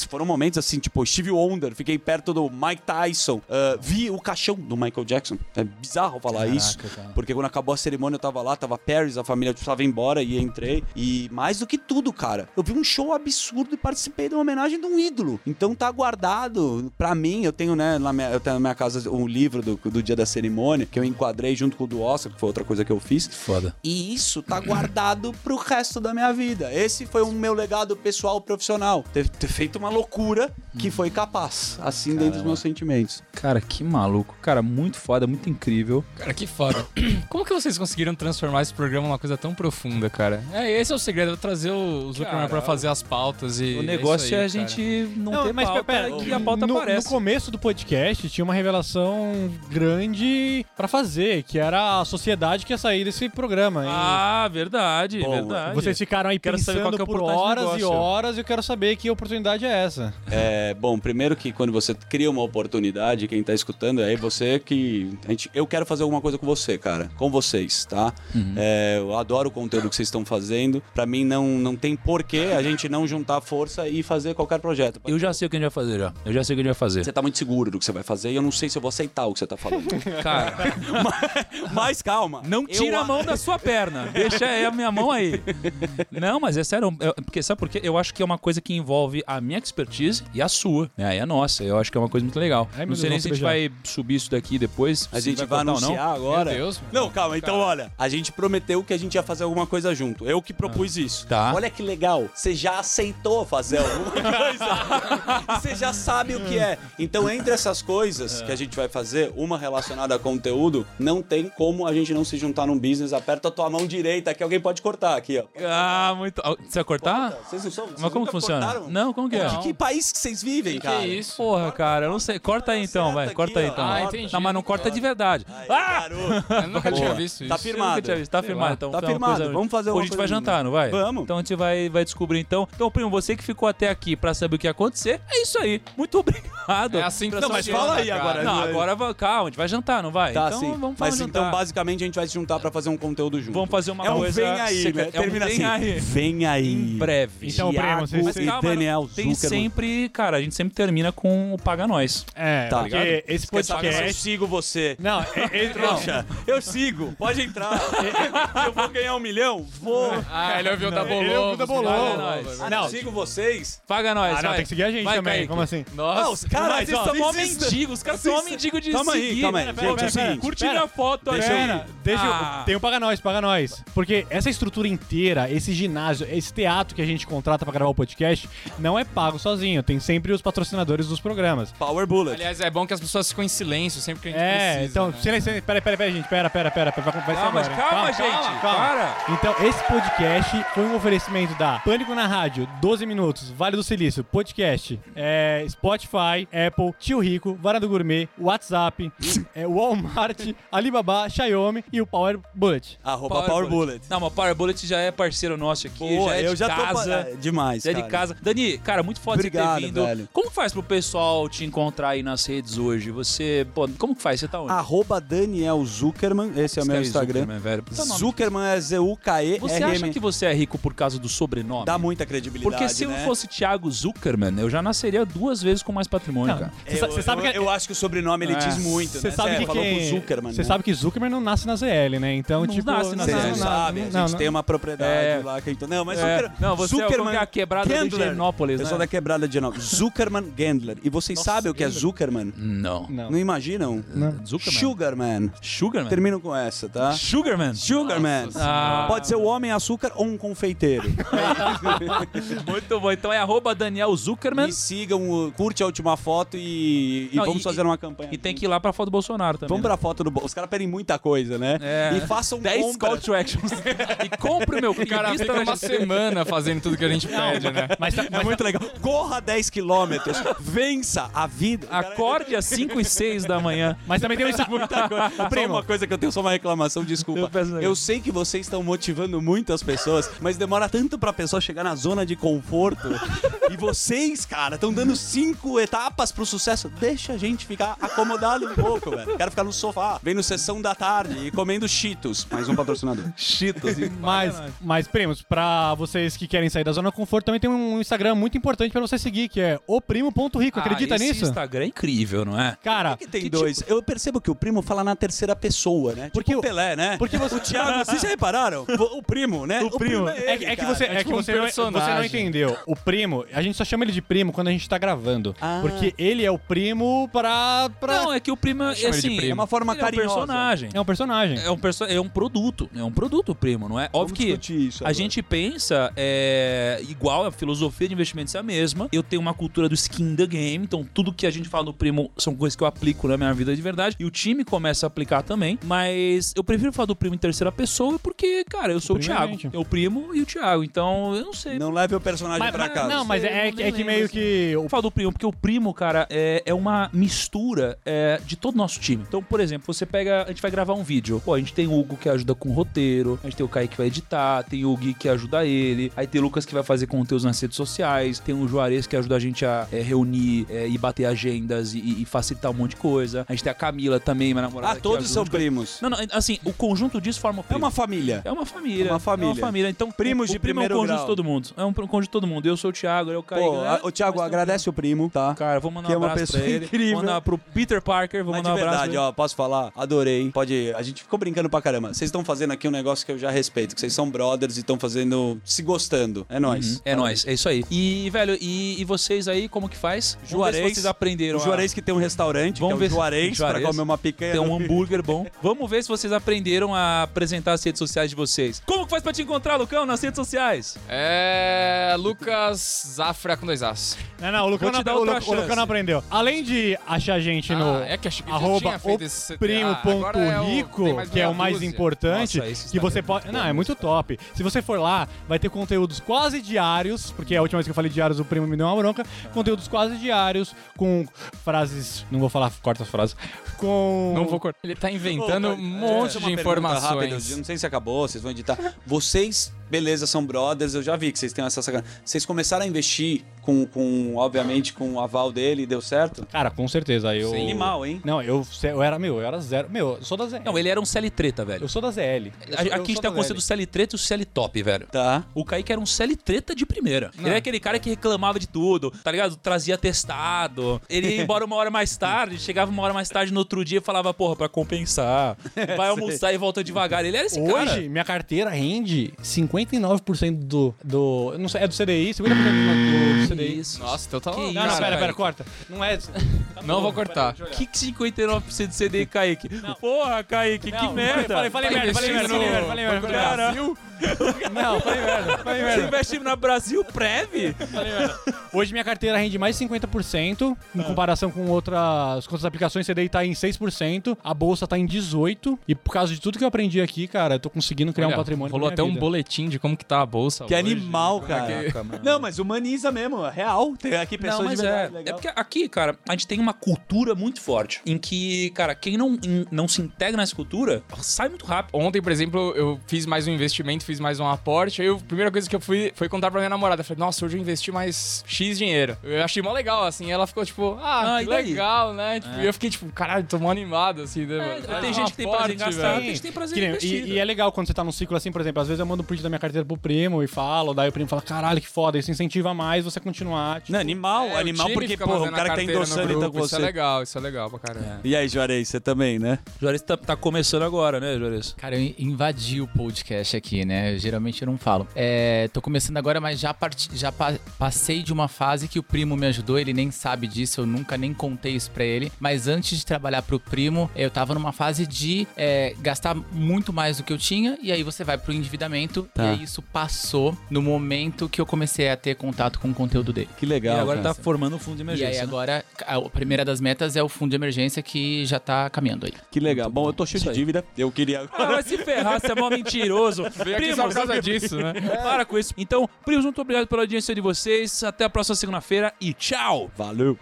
Foram momentos assim, tipo, Steve Wonder, fiquei perto do Mike Tyson, ah, vi o caixão do Michael Jackson. É bizarro falar Caraca, isso. cara. Porque quando acabou a cerimônia, eu tava lá, tava Paris, a família precisava ir embora e entrei. E mais do que tudo, cara, eu vi um show absurdo e participei de uma homenagem de um ídolo. Então tá guardado pra mim. Eu tenho, né, na minha, eu tenho na minha casa um livro do, do dia da cerimônia que eu enquadrei junto com o do Oscar, que foi outra coisa que eu fiz. Foda. E isso tá guardado pro resto da minha vida. Esse foi o meu legado pessoal profissional. Ter, ter feito uma loucura que foi capaz, assim dentro dos meus sentimentos. Cara, que maluco. Cara, muito foda, muito incrível. Cara, que foda. [clears throat] Como que vocês conseguiram transformar esse programa numa coisa tão profunda, cara? É, esse é o segredo, é trazer o Zuckerman pra fazer as pautas e. o negócio isso é, aí, a cara. gente não, Não, ter mas pauta pera, e a pauta no, aparece. no começo do podcast tinha uma revelação grande pra fazer, que era a sociedade que ia sair desse programa. E Ah, verdade, Bom, verdade. vocês ficaram aí Quero saber qual pensando que é por horas e negócio. Horas e eu quero saber que oportunidade é essa. É, bom, primeiro que quando você cria uma oportunidade, quem tá escutando, é você que. A gente, eu quero fazer alguma coisa com você, cara. Com vocês, tá? É, eu adoro o conteúdo que vocês estão fazendo. Pra mim, não, não tem porquê a gente não juntar força e fazer qualquer projeto. Eu já sei o que a gente vai fazer já. Eu já sei o que a gente vai fazer. Você tá muito seguro do que você vai fazer e eu não sei se eu vou aceitar o que você tá falando. [laughs] Cara, [laughs] Mas calma. não tira Eu a mão da sua perna. Deixa aí a minha mão aí. [laughs] Não, mas é sério. é- porque, sabe por quê? Eu acho que é uma coisa que envolve a minha expertise e a sua. É, e a nossa. Eu acho que é uma coisa muito legal. Ai, meu não sei nem se a gente vai subir isso daqui depois. A gente vai, ou anunciar agora. Meu Deus. Não, calma. Então, olha, a gente prometeu que a gente ia fazer alguma coisa junto. Eu que propus isso. Tá. Olha que legal. Você já aceitou fazer alguma [laughs] coisa. Você já sabe o que é. Então, entre essas coisas que a gente vai fazer, uma relacionada a conteúdo, não tem como a gente não se juntar num business. Aperta a tua mão direita que alguém pode cortar aqui, ó. Ah, muito. Ah, Você vai cortar? Vocês não são? Vocês Mas como que funciona? cortaram? Não, como que é? Que, que país que vocês vivem, Que cara? que é isso? Porra, cara, eu não sei. Corta aí então, vai. Corta aí então. Ah, entendi. Não, mas não corta de verdade. Aí, Ah! garoto. Eu nunca tinha visto Tá isso. firmado. Eu nunca tinha visto. Tá firmado, então. Tá firmado. coisa- Vamos fazer Hoje uma a gente vai jantar, não vai? Vamos. Então a gente vai, vai descobrir então. Então, primo, você que ficou até aqui pra saber o que ia acontecer, é isso aí. Muito obrigado. É assim que Não, mas fala aí agora. Não, agora vai- calma, a gente vai jantar, não vai? Tá, então sim. vamos fazer Mas então, basicamente, a gente vai se juntar pra fazer um conteúdo junto. Vamos fazer uma é um coisa vem aí, né? É Termina vem assim. aí. Vem aí. Em breve. Então, vocês- Mas e calma, Daniel tem Zuckerman. sempre, cara, a gente sempre termina com o Paga Nós. É, Tá porque ligado? esse se Eu podcast... sigo você. Não, é, é, não, [laughs] Trouxa, eu sigo. Pode entrar. Se [laughs] eu vou ganhar um milhão, vou. Ah, ele ouviu o da ele ouviu o da nós. Ah, Não. Sigo vocês. Paga Nós, Ah, não, vai. tem que seguir a gente Vai, também. Kaique. Como assim? Nossa. Os Cara, caras ó, são mó vocês- mendigos, os caras são mó mendigos de Calma aí, seguir. calma aí. Pera, Gente, é o pera, seguinte. Curte Pera, minha foto aí. deixa eu- deixa eu- Ah. Tem o Paga Nós, Paga Nós. Porque essa estrutura inteira, esse ginásio, esse teatro que a gente contrata pra gravar o podcast, não é pago sozinho. Tem sempre os patrocinadores dos programas. Power Bullet. Aliás, é bom que as pessoas ficam em silêncio sempre que a gente É, precisa. então, né? silêncio. Pera, pera, pera, gente. Pera, pera, pera. pera vai, vai ser Calma, agora. calma, gente. Para. Então, esse podcast foi um oferecimento da Pânico na Rádio, 12 Minutos, Vale do Silício, Podcast, é, Spotify, Apple, Tio Rico, Vara do Gourmet, WhatsApp, [laughs] é, Walmart, Alibaba, Xiaomi e o Power Bullet. Arroba Power, Bullet. Não, mas Power Bullet já é parceiro nosso aqui, Boa, já é eu de já tô casa. pa- é, demais, é de cara. casa. Dani, cara, muito foda você Obrigado, ter vindo. velho. Como faz pro pessoal te encontrar aí nas redes hoje? Você, pô, como que faz? Você tá onde? Arroba Daniel Zuckerman, esse é o meu Escreve Instagram. Zuckerman, velho. Puta nome. Zuckerman é Z-U-K-E-R-M. Você acha que você é rico por causa do sobrenome? Dá muita credibilidade, Porque se né? eu fosse Thiago Zuckerman, eu já nasceria duas vezes com mais patrimônio, Não, cara. Você você sabe eu, que- eu acho que o sobrenome ele É. diz muito, Você né? sabe Cê que falou quem... com o Zuckerman, Você né? sabe que Zuckerman não nasce na ZL, né? Então, Não tipo... nasce na ZL. não sabem, a gente tem uma propriedade É. lá. Que, então, não, mas É. Não, Zuckerman a quebrada de Gendler. Higienópolis, Eu né? sou da quebrada de Higienópolis. Zuckerman Gendler. E vocês sabem o que é Zuckerman? Não. Não. Não imaginam? Zuckerman? Sugarman. Sugarman? Termino com essa, tá? Sugarman? Sugarman. Ah. Pode ser o homem açúcar ou um confeiteiro. [laughs] Muito bom. Então é arroba Daniel Zuckerman. Me sigam, uh, curte a última foto e, e Não, vamos e- fazer uma campanha. E tem que ir lá pra foto do Bolsonaro também. Vamos né? pra foto do... bo- Os caras pedem muita coisa, né? É. E façam 10 call to actions. [laughs] e compre o meu O cara fica uma semana fazendo tudo que a gente pede, né? Mas, tá- É mas muito legal. Corra 10 quilômetros. Vença a vida. Acorde às 5 e 6 da manhã. Mas também tem um Insta- Só Primo, uma coisa que eu tenho, só uma reclamação, desculpa. Eu Eu, sei que vocês estão motivando muitas pessoas, mas demora tanto pra pessoa chegar na zona de conforto. e vocês, cara, estão dando cinco etapas pro sucesso. Deixa a gente ficar acomodado um pouco, velho. Quero ficar no sofá, vendo sessão da tarde e comendo Cheetos. Mais um patrocinador. Cheetos. e- Mas, mas, primos, pra vocês que querem sair da zona conforto, também tem um Instagram muito importante pra você seguir, que é oprimo.rico. Acredita Ah, esse nisso? Instagram é incrível, não é? Cara, que tem Que dois. Eu percebo que o primo fala na terceira pessoa, né? Porque tipo o- o Pelé, né? porque você- O Thiago, vocês já repararam? O, o primo, né? O primo. é, É, ele, é que cara. você, é tipo que um você, não, você não entendeu. O primo, a gente só chama ele de primo quando a gente tá gravando. Ah. Porque ele é o primo pra. pra... Não, é que o primo é assim. primo. É uma forma ele é um carinhosa. personagem. É um personagem. É um, perso é um produto. É um produto, primo, não é? Óbvio que discutir isso a agora. gente pensa é, igual, a filosofia de investimentos é a mesma. Eu tenho uma cultura do skin the game, então tudo que a gente fala do primo são coisas que eu aplico na minha vida de verdade. E o time começa a aplicar também. Mas eu prefiro falar do primo em terceira pessoa porque, cara, eu sou o, é Thiago. gente. É o primo e o Thiago. Então, eu não sei. Não leve o personagem Mas- pra mas- casa. não, mas é, é que- é que meio que. Eu falo do primo, porque o primo, cara, é, é uma mistura é, de todo o nosso time. Então, por exemplo, você pega. A gente vai gravar um vídeo. Pô, a gente tem o Hugo que ajuda com o roteiro, a gente tem o Kaique que vai editar, tem o Gui que ajuda ele, aí tem o Lucas que vai fazer fazer conteúdos nas redes sociais, tem o Juarez que ajuda a gente a é, reunir é, e bater agendas e, e facilitar um monte de coisa. A gente tem a Camila também, minha namorada. Ah, todos são primos. Não, não, assim, o conjunto disso forma o É primo. uma família. É uma família. Uma família. É uma família. Então, Primos o, de o primo é um primeiro conjunto grau. de todo mundo. É um conjunto de todo mundo. Eu sou o Thiago, eu caí. Pô, a- ô Thiago, agradece o primo, tá? Cara, vou mandar Que é um uma abraço pessoa pra ele. incrível. Vou mandar pro Peter Parker, vou Mas mandar um abraço verdade, ó, posso falar? Adorei. Pode. A gente ficou brincando pra caramba. Vocês estão fazendo aqui um negócio que eu já respeito, que vocês são brothers e estão fazendo. se gostando. É nóis. É nóis, é isso aí. E, velho, e, e vocês aí, como que faz? Vamos ver Juarez. se vocês aprenderam. O a- Juarez que tem um restaurante, Vamos que ver é se- o Juarez, pra Juarez. comer uma picanha. Tem um hambúrguer bom. Vamos ver se vocês aprenderam a apresentar as redes sociais de vocês. Como que faz pra te encontrar, Lucão, nas redes sociais? É. Lucas Zafra com dois As. Não, não, o Lucão, não, o Lu- o Lucão não aprendeu. Além de achar a gente no Ah, é que acho que arroba feito o esse- primo Ah, é que é o mais dúzia. Nossa, importante, esse que você é pode... Não, é muito top. Se você for lá, vai ter conteúdos quase diários, porque a última vez que eu falei diários, o primo me deu uma bronca. Conteúdos quase diários, com frases... Não vou falar, corta as frases. Com... Não vou cortar. Ele tá inventando um monte é, de informações. eu não sei se acabou, vocês vão editar. Vocês, beleza, são brothers, eu já vi que vocês têm essa sacanagem. Vocês começaram a investir com, com obviamente, com o aval dele e deu certo? Cara, com certeza. Eu... Sem animal, hein? Não, eu, eu era, meu, eu era zero. Meu, eu sou da ZL. Não, ele era um CL treta, velho. Eu sou da ZL. Eu sou- Aqui a gente tem a conceito do. CL treta e o CL top, velho. Tá. O Kaique era um CL treta de primeira. Ele era aquele cara que reclamava de tudo, tá ligado? Trazia testado. Ele ia embora uma hora mais tarde, chegava uma hora mais tarde no outro dia e falava, porra, pra compensar. [laughs] Vai almoçar e volta devagar. Ele era esse Hoje, cara. minha carteira rende 59% do, do. Não sei, é do CDI, 50% do, do CDI. Isso. Nossa, então tá Que louco. Não, não, pera, pera, corta. Não é. Não vou cortar. Que que 59% de CD, Kaique? Porra, Kaique, que Não, merda. Falei, falei, Tá merda, falei merda, falei merda, falei merda, falei merda. Brasil? Não, falei merda, falei Você merda. investe na Brasil Prev? falei merda. Hoje minha carteira rende mais de 50%, em comparação com outras, com outras aplicações, CDI tá em 6%, a bolsa tá em 18%, e por causa de tudo que eu aprendi aqui, cara, eu tô conseguindo criar Olha, um patrimônio. Rolou minha até um vida. boletim de como que tá a bolsa Que hoje. animal, é cara. Caraca. Não, mas humaniza mesmo, é real. Tem aqui pessoas Não, mas de é. verdade, É legal. porque aqui, cara, a gente tem uma cultura muito forte. Em que, cara, quem não, em- não se integra nessa cultura sai muito rápido. Ontem, por exemplo, eu fiz mais um investimento, fiz mais um aporte. Aí a primeira coisa que eu fui foi contar pra minha namorada. Eu falei, nossa, hoje eu investi mais X dinheiro. Eu achei mó legal, assim. Ela ficou tipo, ah, Ah, que legal, né? Tipo, E eu fiquei tipo, caralho, tô mó animado, assim. né? É, tem gente que tem prazer em gastar, tem gente que tem prazer em investir. e, e é legal quando você tá num ciclo assim, por exemplo, às vezes eu mando um print da minha carteira pro primo e falo, daí o primo fala, caralho, que foda, isso incentiva mais você continuar. Tipo, Não, animal, É, animal porque, pô, o cara que tá endossando então com Isso é você. legal, isso é legal pra caramba. E aí, Juarez, você também, né? Juarez tá, tá começando agora, né, Juarez? Cara, eu invadi o podcast aqui, né? Geralmente eu não falo. É, tô começando agora, mas já, parti- já pa- passei de uma fase que o primo me ajudou, ele nem sabe disso, eu nunca nem contei isso pra ele. Mas antes de trabalhar pro primo, eu tava numa fase de é, gastar muito mais do que eu tinha, e aí você vai pro endividamento, Tá. e aí isso passou no momento que eu comecei a ter contato com o conteúdo dele. Que legal. e agora cara. tá formando o fundo de E emergência. aí né? agora, a primeira das metas é o fundo de emergência que já tá caminhando aí. Que legal. Bom, eu tô cheio Isso de aí. dívida. Eu queria Ah, vai se ferrar, você é mó mentiroso. [laughs] Veio só por causa disso, né? [laughs] para com isso. Então, primos, muito obrigado pela audiência de vocês. Até a próxima segunda-feira e tchau! Valeu.